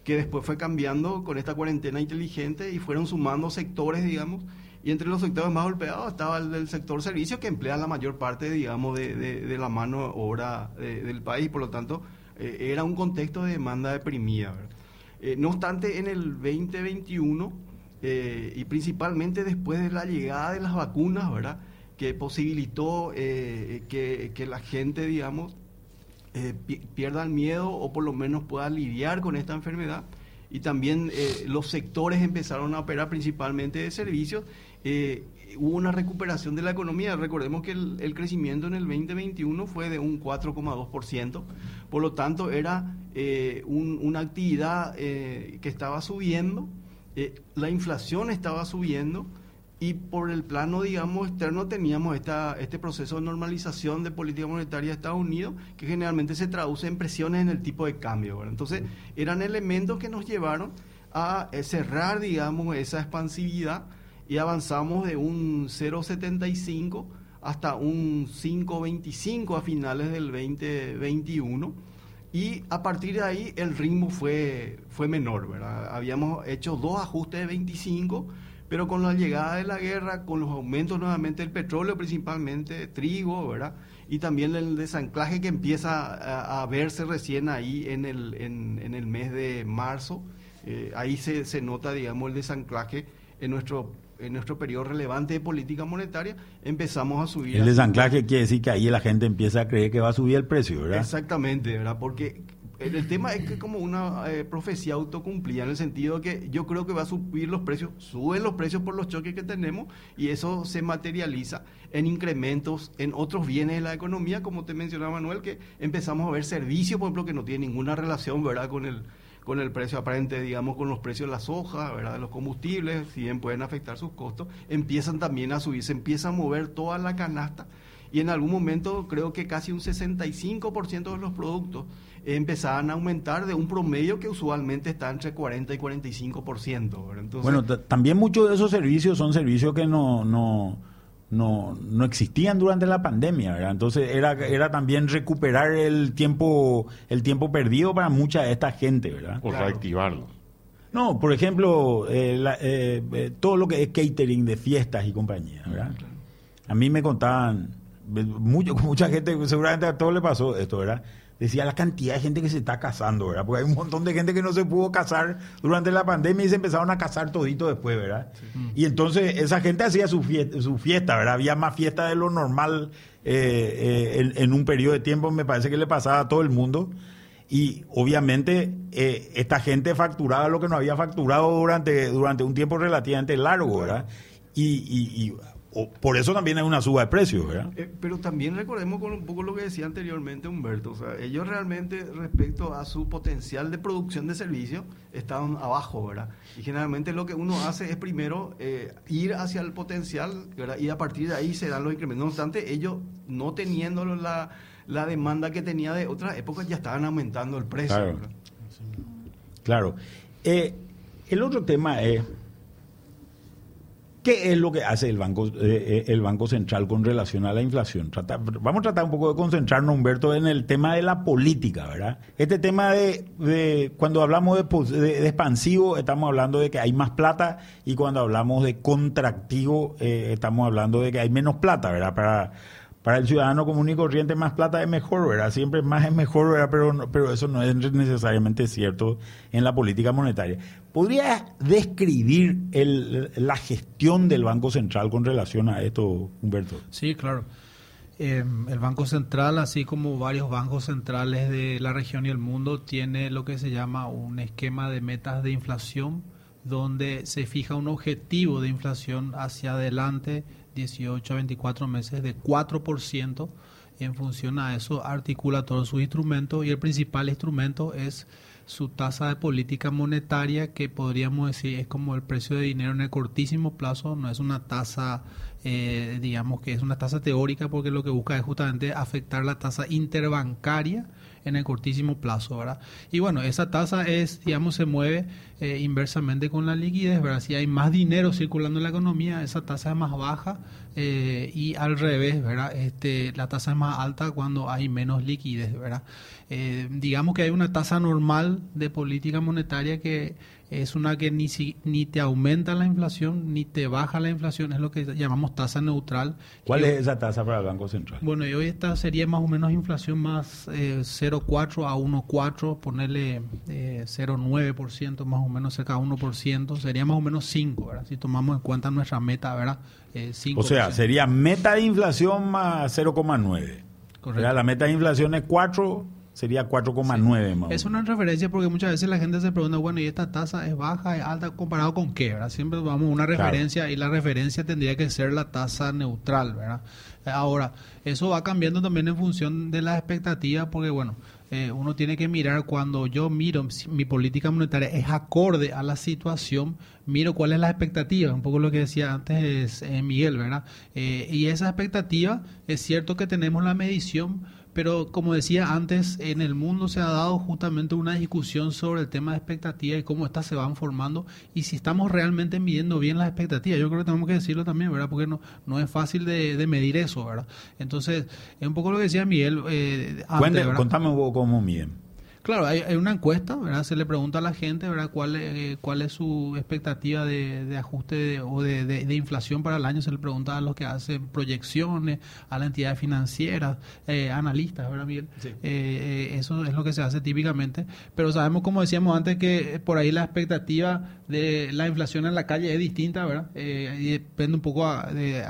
que después fue cambiando con esta cuarentena inteligente y fueron sumando sectores, digamos, y entre los sectores más golpeados estaba el del sector servicio que emplea la mayor parte, digamos, de, de- de la mano obra eh, del país, por lo tanto, eh, era un contexto de demanda deprimida. ¿verdad? Eh, no obstante, en el 2021, eh, y principalmente después de la llegada de las vacunas, ¿verdad? que posibilitó eh, que, que la gente, digamos, eh, pi- pierda el miedo o por lo menos pueda lidiar con esta enfermedad. Y también eh, los sectores empezaron a operar principalmente de servicios. eh, hubo una recuperación de la economía. Recordemos que el, el crecimiento en el 2021 fue de un 4,2%. Por lo tanto, era eh, un- una actividad que estaba subiendo. Eh, la inflación estaba subiendo y por el plano, digamos, externo teníamos esta, este proceso de normalización de política monetaria de Estados Unidos que generalmente se traduce en presiones en el tipo de cambio. ¿verdad? Entonces, eran elementos que nos llevaron a eh, cerrar, digamos, esa expansividad y avanzamos de un 0,75 hasta un 5,25 a finales del 2021 y a partir de ahí el ritmo fue, fue menor, ¿verdad? Habíamos hecho dos ajustes de 25, pero con la llegada de la guerra, con los aumentos nuevamente del petróleo, principalmente trigo, ¿verdad? Y también el desanclaje que empieza a, verse recién ahí en el, en, en el mes de marzo, eh, ahí se, se nota, digamos, el desanclaje en nuestro en nuestro periodo relevante de política monetaria, empezamos a subir. El desanclaje quiere decir que ahí la gente empieza a creer que va a subir el precio, ¿verdad? Exactamente, ¿verdad? Porque el, tema es que como una eh, profecía autocumplida, en el sentido de que yo creo que va a subir los precios, suben los precios por los choques que tenemos y eso se materializa en incrementos en otros bienes de la economía, como te mencionaba Manuel, que empezamos a ver servicios, por ejemplo, que no tienen ninguna relación, ¿verdad? Con el con el precio aparente, digamos, con los precios de la soja, ¿verdad? de los combustibles, si bien pueden afectar sus costos, empiezan también a subir, se empieza a mover toda la canasta y en algún momento creo que casi un 65% de los productos empezaban a aumentar de un promedio que usualmente está entre 40 y 45%. ¿verdad? Entonces, Bueno, ta- también muchos de esos servicios son servicios que no, no, no, no existían durante la pandemia, ¿verdad? Entonces era, era también recuperar el tiempo, el tiempo perdido para mucha de esta gente, ¿verdad? O Claro. reactivarlo. No, por ejemplo, eh, la- eh, eh, todo lo que es catering de fiestas y compañía, ¿verdad? A mí me contaban, mucho, mucha gente, seguramente a todos le pasó esto, ¿verdad? Decía la cantidad de gente que se está casando, ¿verdad? Porque hay un montón de gente que no se pudo casar durante la pandemia y se empezaron a casar todito después, ¿verdad? Y entonces esa gente hacía su fiesta, su fiesta, ¿verdad? Había más fiesta de lo normal eh, eh, en, en un periodo de tiempo, me parece que le pasaba a todo el mundo. Y obviamente eh, esta gente facturaba lo que no había facturado durante, durante un tiempo relativamente largo, ¿verdad? Y, y- y, o- por eso también hay una suba de precios, ¿verdad? Eh, pero también recordemos con un poco lo que decía anteriormente Humberto, o sea, ellos realmente respecto a su potencial de producción de servicios estaban abajo, ¿verdad? Y generalmente lo que uno hace es primero eh, ir hacia el potencial, ¿verdad? Y a partir de ahí se dan los incrementos. No obstante, ellos no teniendo la, la demanda que tenía de otras épocas ya estaban aumentando el precio. Claro. ¿verdad? Claro. Eh, el otro tema es, ¿qué es lo que hace el Banco, eh, eh, el banco Central con relación a la inflación? vamos a tratar un poco de concentrarnos, Humberto, en el tema de la política, ¿verdad? Este tema de, cuando hablamos de, expansivo, estamos hablando de que hay más plata y cuando hablamos de contractivo, estamos hablando de que hay menos plata, ¿verdad? Para para el ciudadano común y corriente más plata es mejor, ¿verdad? Siempre más es mejor, ¿verdad? Pero, pero eso no es necesariamente cierto en la política monetaria. ¿Podrías describir el, la gestión del Banco Central con relación a esto, Humberto? Sí, claro. Eh, el Banco Central, así como varios bancos centrales de la región y el mundo, tiene lo que se llama un esquema de metas de inflación, donde se fija un objetivo de inflación hacia adelante 18 a 24 meses de 4%. En función a eso articula todos sus instrumentos y el principal instrumento es su tasa de política monetaria que podríamos decir es como el precio de dinero en el cortísimo plazo, no es una tasa, eh, digamos que es una tasa teórica porque lo que busca es justamente afectar la tasa interbancaria en el cortísimo plazo, ¿verdad? Y bueno, esa tasa es, digamos, se mueve eh, inversamente con la liquidez, ¿verdad? Si hay más dinero circulando en la economía, esa tasa es más baja eh, y al revés, ¿verdad? Este, la tasa es más alta cuando hay menos liquidez, ¿verdad? Eh, digamos que hay una tasa normal de política monetaria que es una que ni, ni te aumenta la inflación ni te baja la inflación, es lo que llamamos tasa neutral. ¿Cuál es esa tasa para el Banco Central? Bueno, y hoy esta sería más o menos inflación más eh, 0,4 a 1,4, ponerle eh, 0,9%, más o menos cerca de 1%, sería más o menos 5, ¿verdad? Si tomamos en cuenta nuestra meta, ¿verdad? Eh, o sea, sería meta de inflación más 0,9. Correcto. La meta de inflación es 4 sería 4,9 más. Es una referencia porque muchas veces la gente se pregunta, bueno, ¿y esta tasa es baja, es alta comparado con qué? ¿verdad? Siempre vamos a una referencia y la referencia tendría que ser la tasa neutral, ¿verdad? Ahora, eso va cambiando también en función de las expectativas porque, bueno, eh, uno tiene que mirar cuando yo miro mi política monetaria es acorde a la situación, miro cuál es la expectativa, un poco lo que decía antes eh, Miguel, ¿verdad? Eh, y esa expectativa es cierto que tenemos la medición, pero como decía antes, en el mundo se ha dado justamente una discusión sobre el tema de expectativas y cómo estas se van formando y si estamos realmente midiendo bien las expectativas. Yo creo que tenemos que decirlo también, ¿verdad? Porque no, no es fácil de, medir eso, ¿verdad? Entonces, es un poco lo que decía Miguel. Eh, antes, contame un poco cómo miden. Claro, hay, una encuesta, ¿verdad? Se le pregunta a la gente, ¿verdad? ¿Cuál, eh, cuál es su expectativa de, ajuste o de, inflación para el año? Se le pregunta a los que hacen proyecciones, a la entidad financiera, eh, analistas, ¿verdad, Miguel? Eh, eso es lo que se hace típicamente. Pero sabemos, como decíamos antes, que por ahí la expectativa de la inflación en la calle es distinta, ¿verdad? y depende un poco de,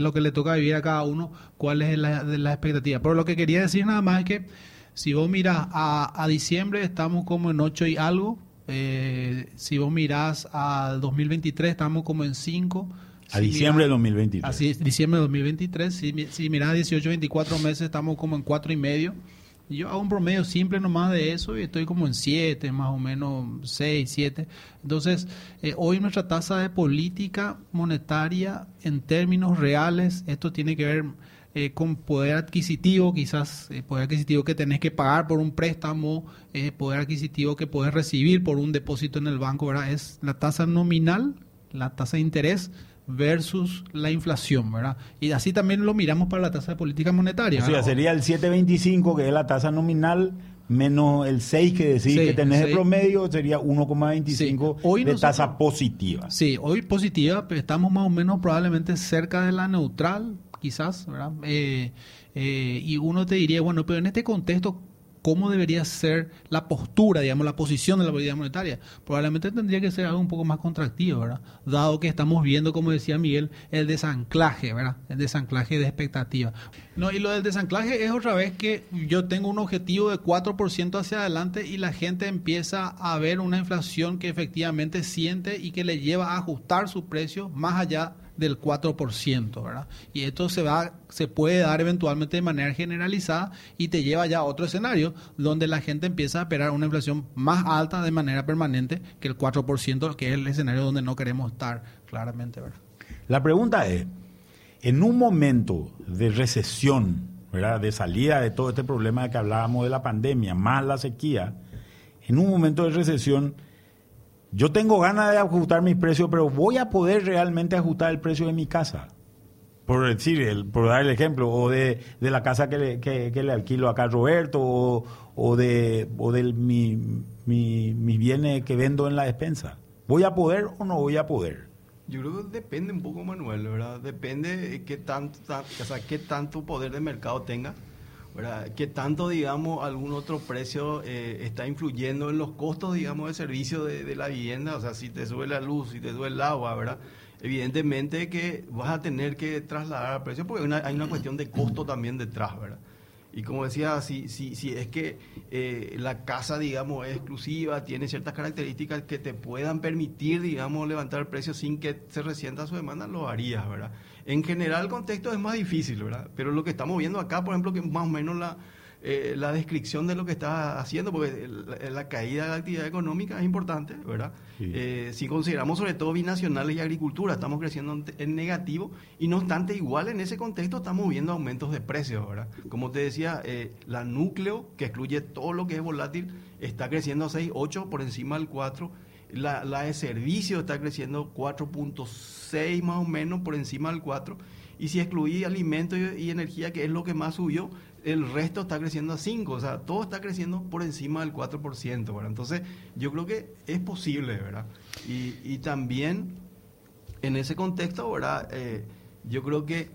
lo, que le toca vivir a cada uno, cuál es la, la expectativa. Pero lo que quería decir nada más es que si vos miras a, diciembre, estamos como en 8 y algo. Eh, si vos mirás a 2023, estamos como en 5. A diciembre de 2023. Así diciembre de 2023. Si, si mirás 18, 24 meses, estamos como en 4 y medio. Yo hago un promedio simple nomás de eso y estoy como en 7, más o menos 6, 7. Entonces, eh, hoy nuestra tasa de política monetaria en términos reales, esto tiene que ver eh, con poder adquisitivo, quizás eh, poder adquisitivo que tenés que pagar por un préstamo, eh, poder adquisitivo que puedes recibir por un depósito en el banco, ¿verdad? Es la tasa nominal, la tasa de interés versus la inflación, ¿verdad? Y así también lo miramos para la tasa de política monetaria. O sea, sería el 7.25, que es la tasa nominal, menos el 6 que decís que tenés de promedio, sería 1,25 de tasa positiva. Sí, hoy positiva, pero estamos más o menos probablemente cerca de la neutral, quizás, ¿verdad? Eh, eh, y uno te diría, bueno, pero en este contexto, ¿cómo debería ser la postura, digamos, la posición de la política monetaria? Probablemente tendría que ser algo un poco más contractivo, ¿verdad? Dado que estamos viendo, como decía Miguel, el desanclaje, ¿verdad? El desanclaje de expectativa. No, y lo del desanclaje es otra vez que yo tengo un objetivo de 4% hacia adelante y la gente empieza a ver una inflación que efectivamente siente y que le lleva a ajustar su precio más allá del 4%, ¿verdad? Y esto se va se puede dar eventualmente de manera generalizada y te lleva ya a otro escenario donde la gente empieza a esperar una inflación más alta de manera permanente que el 4%, que es el escenario donde no queremos estar claramente, ¿verdad? La pregunta es, en un momento de recesión, ¿verdad? De salida de todo este problema de que hablábamos de la pandemia, más la sequía, en un momento de recesión, yo tengo ganas de ajustar mis precios, pero voy a poder realmente ajustar el precio de mi casa. Por decir, el, por dar el ejemplo, o de, de la casa que le, que, le alquilo acá a Roberto, o, o de, o de mi, mi, mis bienes que vendo en la despensa. ¿Voy a poder o no voy a poder? Yo creo que depende un poco, Manuel, ¿verdad? Depende de qué tanto, ta- o sea, qué tanto poder de mercado tenga, ¿verdad? Qué tanto, digamos, algún otro precio eh, está influyendo en los costos, digamos, de servicio de, la vivienda. O sea, si te sube la luz, si te sube el agua, ¿verdad? Evidentemente que vas a tener que trasladar al precio porque hay una, hay una cuestión de costo también detrás, ¿verdad? Y como decía, si, si, si es que eh, la casa, digamos, es exclusiva, tiene ciertas características que te puedan permitir, digamos, levantar el precio sin que se resienta su demanda, lo harías, ¿verdad? En general el contexto es más difícil, ¿verdad? Pero lo que estamos viendo acá, por ejemplo, que más o menos la, eh, la descripción de lo que está haciendo, porque la, la caída de la actividad económica es importante, ¿verdad? Sí. Eh, si consideramos sobre todo binacionales y agricultura, estamos creciendo en, en negativo y no obstante, igual en ese contexto estamos viendo aumentos de precios, ¿verdad? Como te decía, eh, la núcleo, que excluye todo lo que es volátil, está creciendo a 6, 8 por encima del 4. La, la de servicio está creciendo 4.6 más o menos por encima del 4. Y si excluí alimentos y, energía, que es lo que más subió, el resto está creciendo a 5. O sea, todo está creciendo por encima del 4%, ¿verdad? Entonces, yo creo que es posible, ¿verdad? Y, y también en ese contexto, ¿verdad? Eh, yo creo que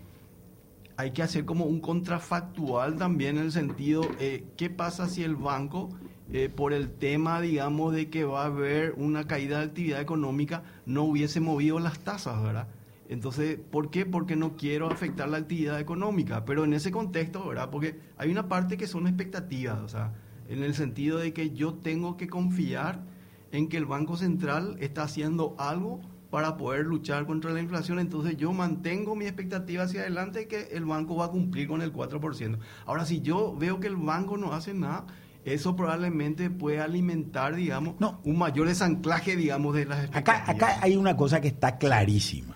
hay que hacer como un contrafactual también en el sentido, eh, ¿qué pasa si el banco, eh, por el tema, digamos, de que va a haber una caída de actividad económica, no hubiese movido las tasas, ¿verdad? Entonces, ¿por qué? Porque no quiero afectar la actividad económica. Pero en ese contexto, ¿verdad? Porque hay una parte que son expectativas, o sea, en el sentido de que yo tengo que confiar en que el Banco Central está haciendo algo para poder luchar contra la inflación. Entonces yo mantengo mi expectativa hacia adelante de que el banco va a cumplir con el 4%. Ahora, si yo veo que el banco no hace nada, eso probablemente puede alimentar, digamos, No. un mayor desanclaje, digamos, de las Acá, expectativas. acá hay una cosa que está clarísima.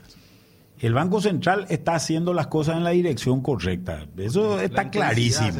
El Banco Central está haciendo las cosas en la dirección correcta. Eso La está clarísimo.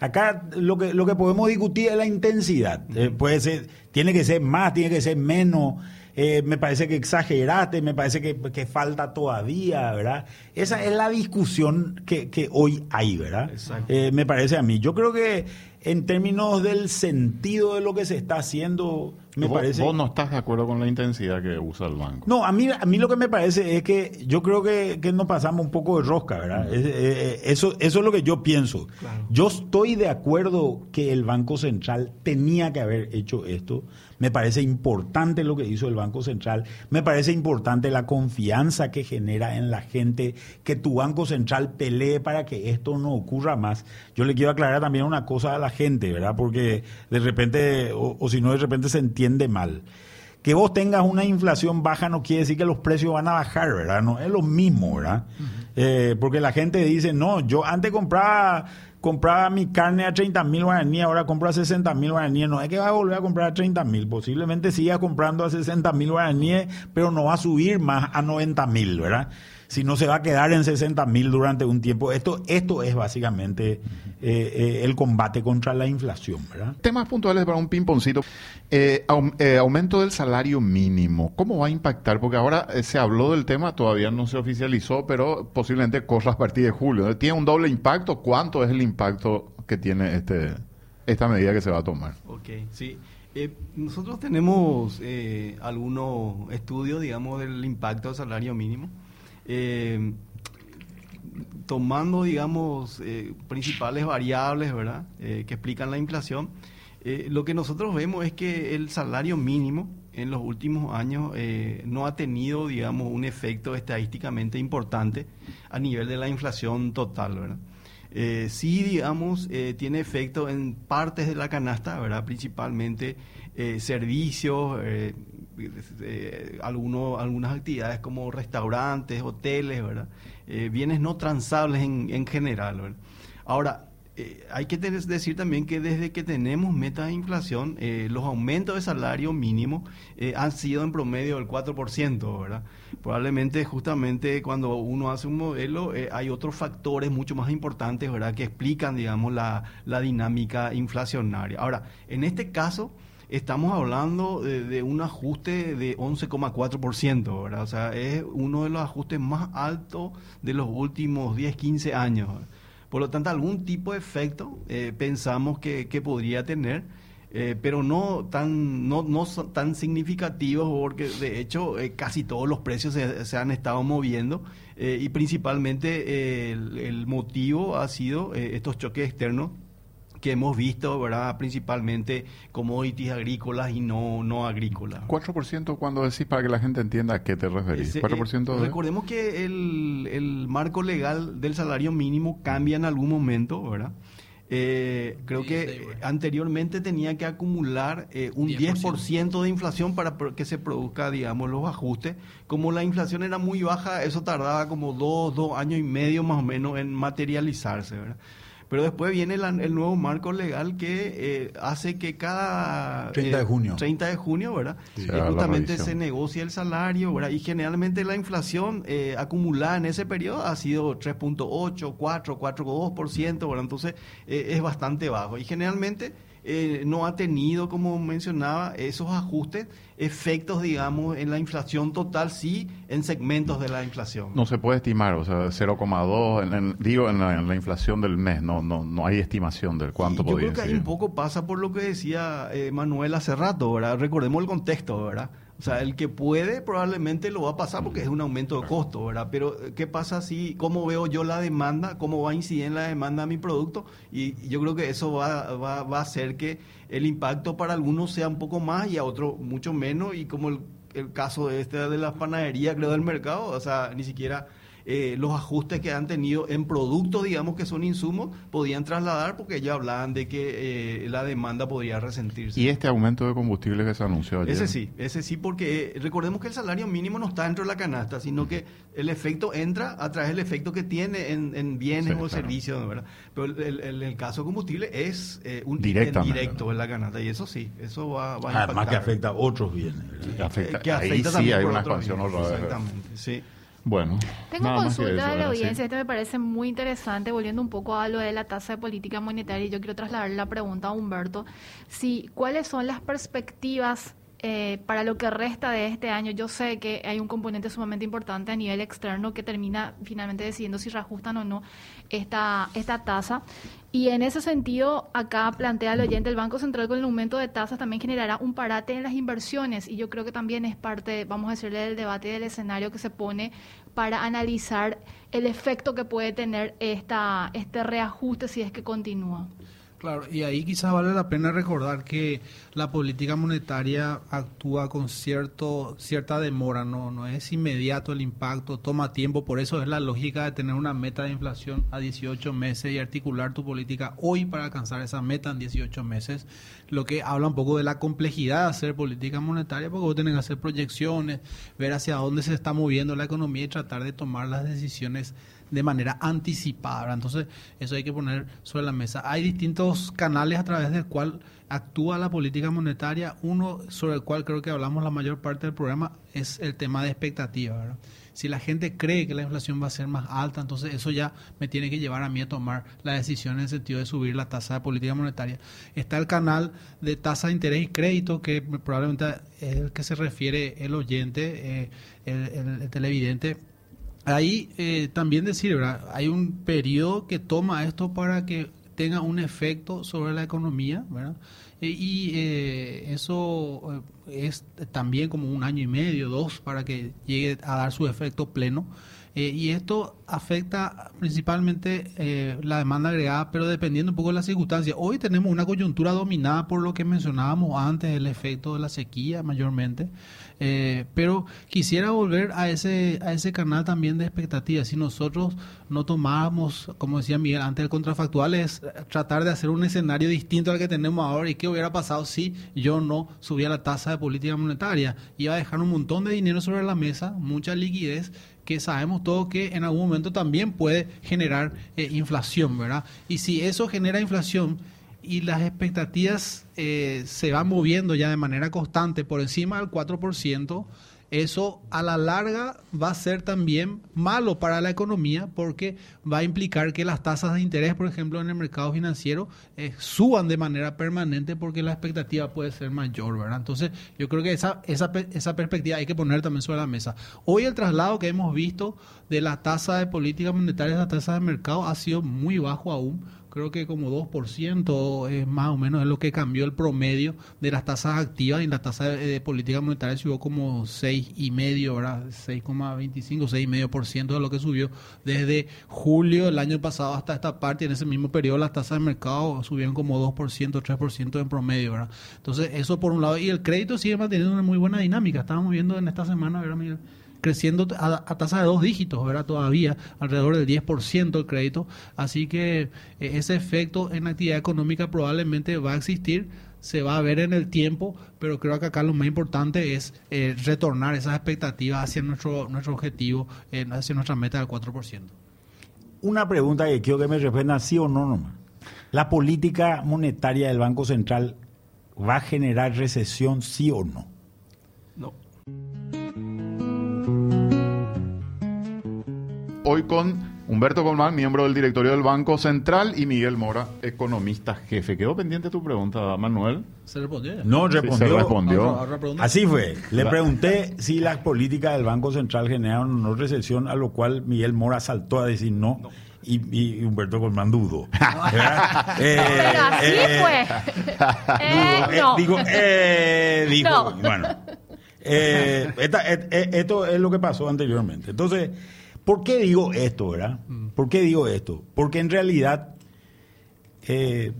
Acá lo que, lo que podemos discutir es la intensidad. Eh, puede ser, tiene que ser más, tiene que ser menos. Eh, me parece que exageraste, me parece que, que falta todavía, ¿verdad? Esa es la discusión que, que hoy hay, ¿verdad? Exacto. Eh, me parece a mí. Yo creo que en términos del sentido de lo que se está haciendo, me vos, parece... vos no estás de acuerdo con la intensidad que usa el banco. No, a mí, a mí lo que me parece es que yo creo que, que nos pasamos un poco de rosca, ¿verdad? Es- eh, eh, eso, eso es lo que yo pienso. Claro. Yo estoy de acuerdo que el Banco Central tenía que haber hecho esto. Me parece importante lo que hizo el Banco Central. Me parece importante la confianza que genera en la gente que tu Banco Central pelee para que esto no ocurra más. Yo le quiero aclarar también una cosa a la gente, ¿verdad? Porque de repente, o, o si no, de repente se entiende mal. Que vos tengas una inflación baja no quiere decir que los precios van a bajar, ¿verdad? No es lo mismo, ¿verdad? Eh, porque la gente dice, no, yo antes compraba, compraba mi carne a 30 mil guaraníes, ahora compro a 60 mil guaraníes. No es que va a volver a comprar a 30 mil, posiblemente siga comprando a 60 mil guaraníes, pero no va a subir más a 90 mil, ¿verdad? Si no se va a quedar en 60 mil durante un tiempo. Esto, esto es básicamente eh, eh, el combate contra la inflación, ¿verdad? Temas puntuales para un pimponcito. Eh, aum- eh, aumento del salario mínimo. ¿Cómo va a impactar? Porque ahora eh, se habló del tema, todavía no se oficializó, pero posiblemente corra a partir de julio. ¿Tiene un doble impacto? ¿Cuánto es el impacto que tiene este esta medida que se va a tomar? Ok, sí. Eh, nosotros tenemos eh, algunos estudios, digamos, del impacto del salario mínimo. Eh, tomando, digamos, eh, principales variables, ¿verdad?, Eh, que explican la inflación. Lo que nosotros vemos es que el salario mínimo en los últimos años no ha tenido, digamos, un efecto estadísticamente importante a nivel de la inflación total, ¿verdad? Sí, digamos, tiene efecto en partes de la canasta, ¿verdad? Principalmente eh, servicios, eh, eh, algunas actividades como restaurantes, hoteles, ¿verdad? Eh, bienes no transables en, en general. Ahora, hay que decir también que desde que tenemos meta de inflación, los aumentos de salario mínimo han sido en promedio del 4%, ¿verdad? Probablemente justamente cuando uno hace un modelo hay otros factores mucho más importantes, ¿verdad? Que explican, digamos, la, la dinámica inflacionaria. Ahora, en este caso estamos hablando de, un ajuste de 11,4%, ¿verdad? O sea, es uno de los ajustes más altos de los últimos 10, 15 años. Por lo tanto, algún tipo de efecto eh, pensamos que, podría tener, eh, pero no tan, no, no tan significativos porque de hecho eh, casi todos los precios se, han estado moviendo y principalmente el, motivo ha sido estos choques externos que hemos visto, ¿verdad? Principalmente commodities agrícolas y no, no agrícolas. 4% cuando decís para que la gente entienda a qué te referís. 4% eh, Recordemos que el, el, marco legal del salario mínimo cambia en algún momento, ¿verdad? Eh, creo que anteriormente tenía que acumular eh, un 10%. de inflación para que se produzca, digamos, los ajustes. Como la inflación era muy baja, eso tardaba como dos, dos años y medio más o menos en materializarse, ¿verdad? Pero después viene el nuevo marco legal que eh, hace que cada 30 de eh, junio, 30 de junio ¿verdad? justamente se negocia el salario, ¿verdad? Y generalmente la inflación eh, acumulada en ese periodo ha sido 3.8, 4, 4,2%, ¿verdad? Entonces es bastante bajo. Y generalmente eh, no ha tenido, como mencionaba, esos ajustes, efectos, digamos, en la inflación total, sí, en segmentos de la inflación. No se puede estimar, o sea, 0,2, digo, en la, inflación del mes, no, no, no hay estimación de cuánto Yo creo que ahí un poco pasa por lo que decía eh, Manuel hace rato, ¿verdad? Recordemos el contexto, ¿verdad? O sea, el que puede probablemente lo va a pasar porque es un aumento de costo, ¿verdad? Pero eh, ¿qué pasa si, cómo veo yo la demanda, cómo va a incidir en la demanda a mi producto? Y yo creo que eso va, va, va a hacer que el impacto para algunos sea un poco más y a otros mucho menos. Y como el, el caso de este de las panaderías, creo, del mercado, o sea, ni siquiera eh, los ajustes que han tenido en productos, digamos que son insumos, podían trasladar porque ya hablaban de que eh, la demanda podría resentirse. ¿Y este aumento de combustible que se anunció ayer? Ese sí, ese sí, porque eh, recordemos que el salario mínimo no está dentro de la canasta, sino que el efecto entra a través del efecto que tiene en, bienes o servicios, ¿verdad? Pero el, el, caso de combustible es un directo en la canasta, y eso sí, eso va, va a Además que afecta a otros bienes. Que afecta, sí hay una expansión Exactamente, sí. Bueno. Tengo consulta de la audiencia, esto me parece muy interesante, volviendo un poco a lo de la tasa de política monetaria, yo quiero trasladar la pregunta a Humberto, si cuáles son las perspectivas eh, para lo que resta de este año, yo sé que hay un componente sumamente importante a nivel externo que termina finalmente decidiendo si reajustan o no esta, esta tasa. Y en ese sentido, acá plantea el oyente, el Banco Central con el aumento de tasas también generará un parate en las inversiones y yo creo que también es parte, vamos a decirle, del debate del escenario que se pone para analizar el efecto que puede tener esta, este reajuste si es que continúa. Claro, y ahí quizás vale la pena recordar que la política monetaria actúa con cierto cierta demora, no no es inmediato el impacto, toma tiempo, por eso es la lógica de tener una meta de inflación a 18 meses y articular tu política hoy para alcanzar esa meta en 18 meses, lo que habla un poco de la complejidad de hacer política monetaria, porque vos tenés que hacer proyecciones, ver hacia dónde se está moviendo la economía y tratar de tomar las decisiones de manera anticipada. Entonces, eso hay que poner sobre la mesa. Hay distintos canales a través del cual actúa la política monetaria. Uno sobre el cual creo que hablamos la mayor parte del programa es el tema de expectativa. Si la gente cree que la inflación va a ser más alta, entonces eso ya me tiene que llevar a mí a tomar la decisión en el sentido de subir la tasa de política monetaria. Está el canal de tasa de interés y crédito, que probablemente es el que se refiere el oyente, eh, el televidente Ahí eh, también decir, ¿verdad? Hay un periodo que toma esto para que tenga un efecto sobre la economía, ¿verdad? Eh, y eh, eso es también como un año y medio, dos, para que llegue a dar su efecto pleno. y esto afecta principalmente la demanda agregada, pero dependiendo un poco de las circunstancias. Hoy tenemos una coyuntura dominada por lo que mencionábamos antes, el efecto de la sequía mayormente. Eh, pero quisiera volver a ese, a ese canal también de expectativas. Si nosotros no tomamos, como decía Miguel, antes el contrafactual es tratar de hacer un escenario distinto al que tenemos ahora y qué hubiera pasado si yo no subía la tasa de política monetaria. Iba a dejar un montón de dinero sobre la mesa, mucha liquidez que sabemos todos que en algún momento también puede generar eh, inflación, ¿verdad? Y si eso genera inflación y las expectativas eh, se van moviendo ya de manera constante por encima del 4%, eso a la larga va a ser también malo para la economía porque va a implicar que las tasas de interés, por ejemplo, en el mercado financiero eh, suban de manera permanente porque la expectativa puede ser mayor, ¿verdad? Entonces, yo creo que esa, esa, esa perspectiva hay que poner también sobre la mesa. Hoy el traslado que hemos visto de la tasa de política monetaria a la tasa de mercado ha sido muy bajo aún creo que como 2% es más o menos es lo que cambió el promedio de las tasas activas y la tasa de, política monetaria subió como 6,5, ¿verdad? 6,25, 6,5% de lo que subió desde julio del año pasado hasta esta parte. En ese mismo periodo las tasas de mercado subieron como 2%, 3% en promedio, ¿verdad? Entonces eso por un lado. Y el crédito sigue manteniendo una muy buena dinámica. Estábamos viendo en esta semana, ¿verdad, Miguel? Creciendo a, tasa de dos dígitos, ¿verdad? Todavía, alrededor del 10% el crédito. Así que eh, ese efecto en actividad económica probablemente va a existir, se va a ver en el tiempo, pero creo que acá lo más importante es eh, retornar esas expectativas hacia nuestro, nuestro objetivo, eh, hacia nuestra meta del 4%. Una pregunta que quiero que me responda sí o no nomás. ¿La política monetaria del Banco Central va a generar recesión sí o? No. Hoy con Humberto Colmán, miembro del directorio del Banco Central, y Miguel Mora, economista jefe. ¿Quedó pendiente tu pregunta, Manuel? ¿Se respondió? No, respondió. se respondió. Así fue. Le pregunté si las políticas del Banco Central generaron o no recesión, a lo cual Miguel Mora saltó a decir no. Y, Humberto Colmán dudó. eh, así eh, fue. eh, no. digo, eh, dijo, bueno. Eh, esto es lo que pasó anteriormente. Entonces, ¿Por qué digo esto, verdad? Mm. ¿Por qué digo esto? Porque en realidad eh,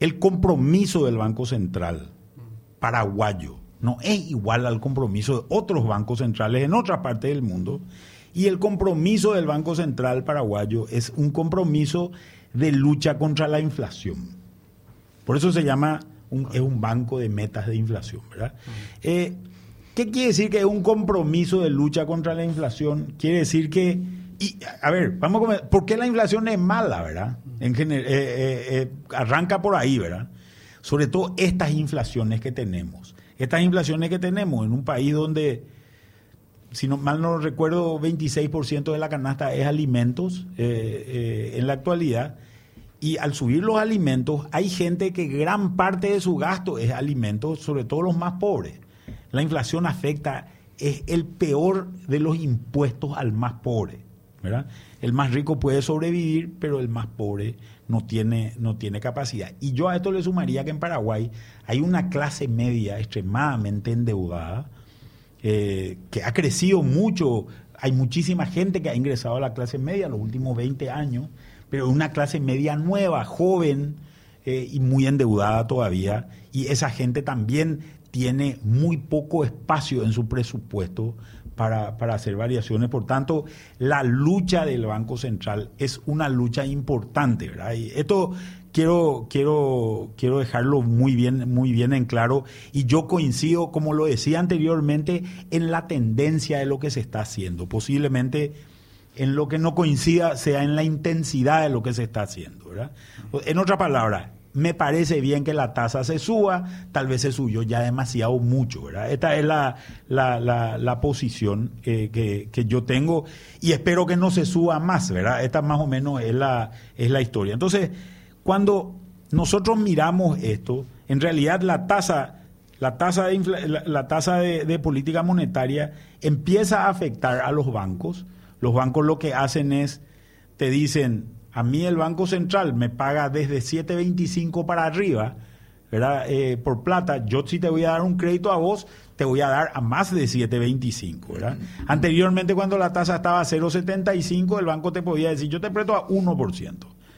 el compromiso del Banco Central paraguayo no es igual al compromiso de otros bancos centrales en otra parte del mundo. Y el compromiso del Banco Central paraguayo es un compromiso de lucha contra la inflación. Por eso se llama, un, es un banco de metas de inflación, ¿verdad? Eh, ¿Qué quiere decir que es un compromiso de lucha contra la inflación? Quiere decir que, y, a ver, vamos a comer, ¿por qué la inflación es mala, verdad? En eh, eh, eh, arranca por ahí, ¿verdad? Sobre todo estas inflaciones que tenemos. Estas inflaciones que tenemos en un país donde, si no, mal no recuerdo, 26% de la canasta es alimentos en la actualidad. Y al subir los alimentos, hay gente que gran parte de su gasto es alimentos, sobre todo los más pobres la inflación afecta, es el peor de los impuestos al más pobre. ¿verdad? El más rico puede sobrevivir, pero el más pobre no tiene, no tiene capacidad. Y yo a esto le sumaría que en Paraguay hay una clase media extremadamente endeudada, eh, que ha crecido mucho. Hay muchísima gente que ha ingresado a la clase media en los últimos 20 años, pero una clase media nueva, joven eh, y muy endeudada todavía. Y esa gente también tiene muy poco espacio en su presupuesto para, hacer variaciones. Por tanto, la lucha del Banco Central es una lucha importante, ¿verdad? Y esto quiero, quiero, quiero dejarlo muy bien, muy bien en claro. Y yo coincido, como lo decía anteriormente, en la tendencia de lo que se está haciendo. Posiblemente en lo que no coincida sea en la intensidad de lo que se está haciendo, ¿verdad? En otra palabra, me parece bien que la tasa se suba, tal vez se subió ya demasiado mucho, ¿verdad? Esta es la, la, posición que, yo tengo y espero que no se suba más, ¿verdad? Esta más o menos es la, es la historia. Entonces, cuando nosotros miramos esto, en realidad la tasa, la tasa, de, la, tasa de política monetaria empieza a afectar a los bancos. Los bancos lo que hacen es, te dicen, a mí el Banco Central me paga desde 7.25 para arriba, ¿verdad? Eh, por plata, yo si te voy a dar un crédito a vos, te voy a dar a más de 7.25, ¿verdad? Anteriormente cuando la tasa estaba a 0.75, el banco te podía decir, yo te presto a 1%.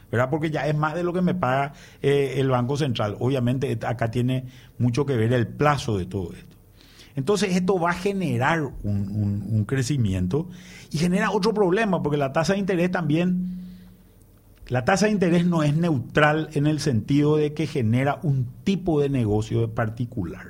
¿verdad? Porque ya es más de lo que me paga eh, el Banco Central. Obviamente acá tiene mucho que ver el plazo de todo esto. Entonces esto va a generar un, un, un crecimiento y genera otro problema, porque la tasa de interés también la tasa de interés no es neutral en el sentido de que genera un tipo de negocio particular.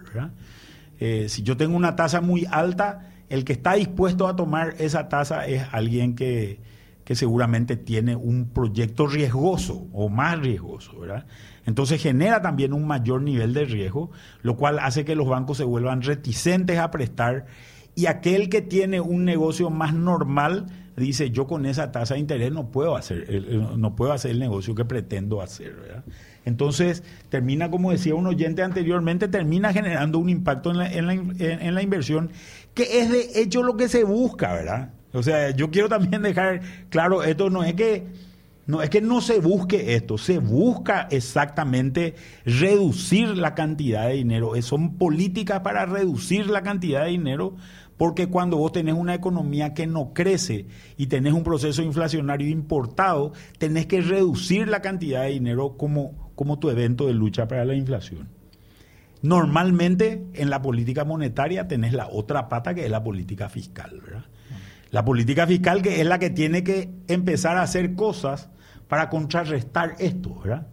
Eh, si yo tengo una tasa muy alta, el que está dispuesto a tomar esa tasa es alguien que, que seguramente tiene un proyecto riesgoso o más riesgoso, ¿verdad? Entonces genera también un mayor nivel de riesgo, lo cual hace que los bancos se vuelvan reticentes a prestar y aquel que tiene un negocio más normal dice, yo con esa tasa de interés no puedo hacer, no puedo hacer el negocio que pretendo hacer. ¿verdad? Entonces, termina, como decía un oyente anteriormente, termina generando un impacto en la, en, la, en la inversión, que es de hecho lo que se busca, ¿verdad? O sea, yo quiero también dejar claro, esto no es que no es que no se busque esto, se busca exactamente reducir la cantidad de dinero. Son políticas para reducir la cantidad de dinero porque cuando vos tenés una economía que no crece y tenés un proceso inflacionario importado, tenés que reducir la cantidad de dinero como, como tu evento de lucha para la inflación. Normalmente en la política monetaria tenés la otra pata que es la política fiscal, ¿verdad? La política fiscal que es la que tiene que empezar a hacer cosas para contrarrestar esto, ¿verdad?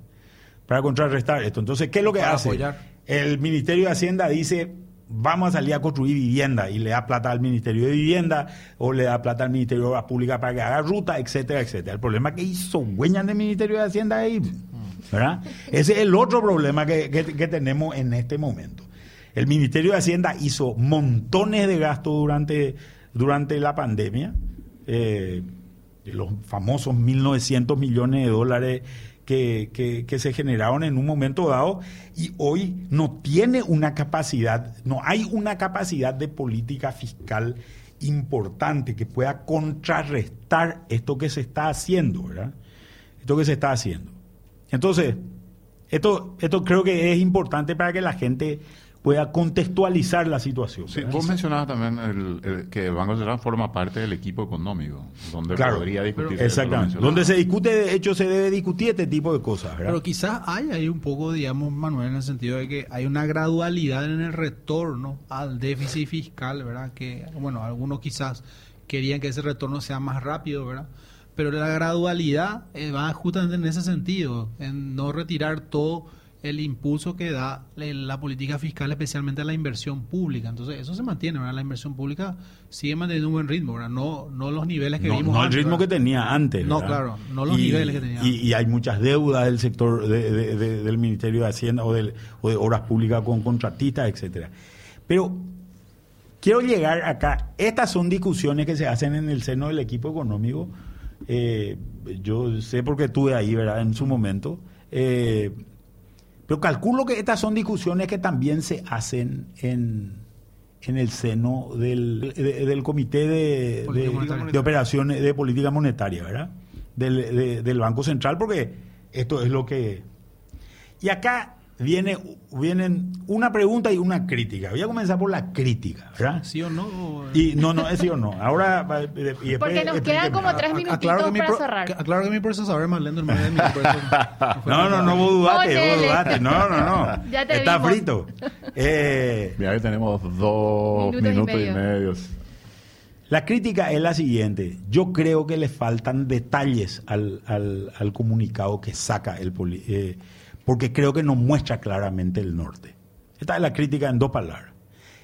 Para contrarrestar esto. Entonces, ¿qué es lo que hace? El Ministerio de Hacienda dice, vamos a salir a construir vivienda y le da plata al Ministerio de Vivienda o le da plata al Ministerio de Obras Públicas para que haga ruta, etcétera, etcétera. El problema es que hizo hueñas del Ministerio de Hacienda ahí, ¿verdad? Ese es el otro problema que, tenemos en este momento. El Ministerio de Hacienda hizo montones de gastos durante, durante la pandemia, eh, los famosos 1.900 millones de dólares que, que, se generaron en un momento dado y hoy no tiene una capacidad, no hay una capacidad de política fiscal importante que pueda contrarrestar esto que se está haciendo, ¿verdad? Esto que se está haciendo. Entonces, esto, esto creo que es importante para que la gente pueda contextualizar la situación. Sí, vos mencionabas también el, que el Banco Central forma parte del equipo económico, donde podría discutir. Exactamente. Donde se discute, de hecho, se debe discutir este tipo de cosas. Pero quizás hay ahí un poco, digamos, Manuel, en el sentido de que hay una gradualidad en el retorno al déficit fiscal, ¿verdad? Que, bueno, algunos quizás querían que ese retorno sea más rápido, ¿verdad? Pero la gradualidad eh, va justamente en ese sentido, en no retirar todo el impulso que da la política fiscal, especialmente a la inversión pública. Entonces, eso se mantiene, ¿verdad? La inversión pública sigue manteniendo un buen ritmo, ¿verdad? No, no los niveles que vimos No el ritmo que tenía antes. No, claro, no los niveles que tenía y, Y hay muchas deudas del sector del Ministerio de Hacienda o, del, o de Obras Públicas con contratistas, etcétera. Pero quiero llegar acá. Estas son discusiones que se hacen en el seno del equipo económico. Eh, yo sé porque estuve ahí, ¿verdad? En su momento. Eh, pero calculo que estas son discusiones que también se hacen en, en el seno del, del Comité de, de, Operaciones de Política Monetaria, ¿verdad? Del, del Banco Central, porque esto es lo que... Y acá viene vienen una pregunta y una crítica. Voy a comenzar por la crítica, ¿verdad? ¿Sí o no? Y, no, no, es sí o no. Ahora... Y Porque nos quedan como tres minutitos para cerrar. Aclaro que mi procesador es más lento el más de mi No, no, no, vos dudate, vos dudate. No, no, no. Ya te Está frito. Eh, Mira, tenemos dos minutos, y, medio. La crítica es la siguiente. Yo creo que le faltan detalles al, al, al comunicado que saca el... Eh, porque creo que no muestra claramente el norte. Esta es la crítica en dos palabras.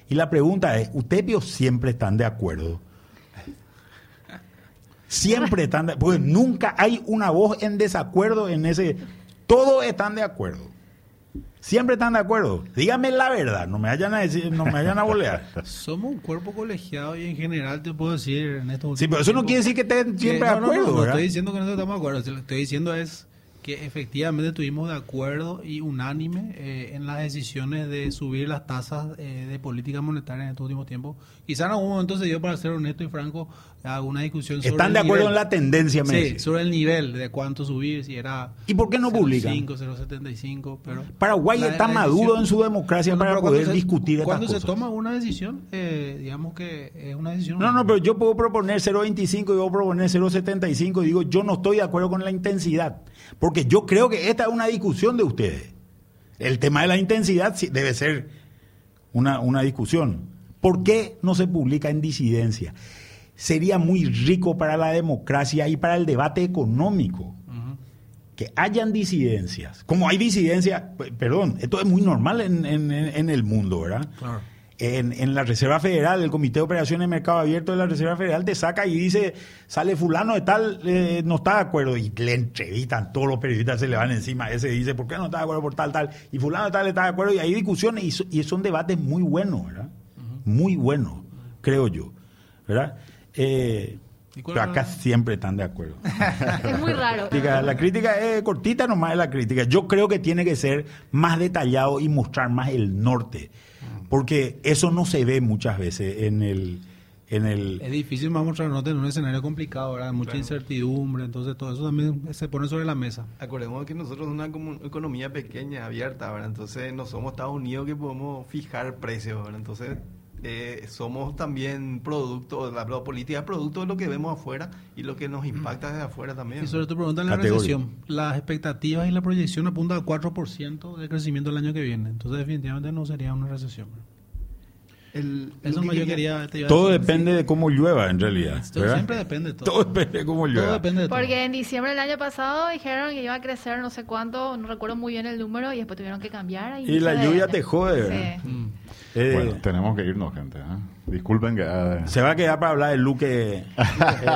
Y la pregunta es, ¿ustedes siempre están de acuerdo? Siempre están de acuerdo. nunca hay una voz en desacuerdo en ese... Todos están de acuerdo. Siempre están de acuerdo. Dígame la verdad, no me vayan a decir, no me vayan a bolear. Somos un cuerpo colegiado y en general te puedo decir en estos Sí, pero eso no quiere decir que estén siempre de acuerdo. No, no, no, estoy diciendo que no estamos de acuerdo. Lo que estoy diciendo es que efectivamente estuvimos de acuerdo y unánime eh, en las decisiones de subir las tasas eh, de política monetaria en estos últimos tiempos. Quizá en algún momento se dio, para ser honesto y franco, alguna discusión sobre ¿Están de acuerdo en la tendencia, Sí, sobre el nivel de cuánto subir, si era... ¿Y por qué no publican? 0,5, 0,75, pero... Paraguay está maduro en su democracia para poder discutir Cuando se toma una decisión, eh, digamos que es una decisión... No, no, pero yo puedo proponer 0,25 y puedo proponer 0,75 y digo, yo no estoy de acuerdo con la intensidad. Porque yo creo que esta es una discusión de ustedes. El tema de la intensidad debe ser una, una discusión. ¿Por qué no se publica en disidencia? Sería muy rico para la democracia y para el debate económico que hayan disidencias, como hay disidencias, perdón, esto es muy normal en, en- en- en el mundo, ¿verdad? Claro. En, en la Reserva Federal, el Comité de Operaciones de Mercado Abierto de la Reserva Federal te saca y dice, sale fulano de tal, eh, no está de acuerdo, y le entrevistan, todos los periodistas se le van encima, ese dice, ¿por qué no está de acuerdo por tal, tal? Y fulano de tal está de acuerdo, y hay discusiones, y, so- y son debates muy buenos, ¿verdad? Muy buenos, creo yo, ¿verdad? Eh, ¿Y cuál pero acá siempre están de acuerdo. Es muy raro. La crítica es cortita nomás es la crítica. Yo creo que tiene que ser más detallado y mostrar más el norte. Porque eso no se ve muchas veces en el... En el Es difícil más mostrar nota en un escenario complicado, ¿verdad? Mucha incertidumbre, entonces todo eso también se pone sobre la mesa. Acordemos que nosotros somos una economía pequeña, abierta, ¿verdad? Entonces no somos Estados Unidos que podemos fijar precios, ¿verdad? Entonces eh, somos también producto, la, la política es producto de lo que vemos afuera y lo que nos impacta desde afuera también. Y sobre tu pregunta en la Categoría. recesión, las expectativas y la proyección apuntan al 4% de crecimiento el año que viene. Entonces definitivamente no sería una recesión. El- Eso que yo quería- quería... te iba a todo decir. depende de cómo llueva en realidad. Siempre depende de todo. Todo depende de cómo llueva. Todo depende de todo. Porque en diciembre del año pasado dijeron que iba a crecer no sé cuánto, no recuerdo muy bien el número, y después tuvieron que cambiar. Y la de lluvia año. te jode. Mm. Eh, Bueno, tenemos que irnos, gente. ¿eh? Disculpen que... ah, se va a quedar para hablar de Luque,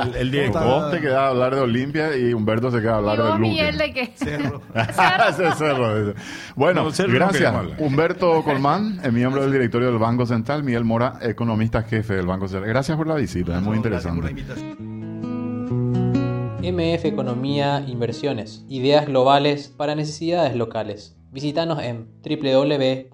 el, el director. Vos te quedás a hablar de Olimpia y Humberto se queda a hablar ¿Y vos, de Luque. Miguel, de qué? Cerro. Cerro, dice. Bueno, No, cerro no gracias. hablar. Humberto Colmán, el miembro del directorio del Banco Central, Miguel Mora, economista jefe del Banco Central. Gracias por la visita, es muy Gracias por la interesante. invitación. MF Economía Inversiones. Ideas globales para necesidades locales. Visítanos en www.mf.com.py.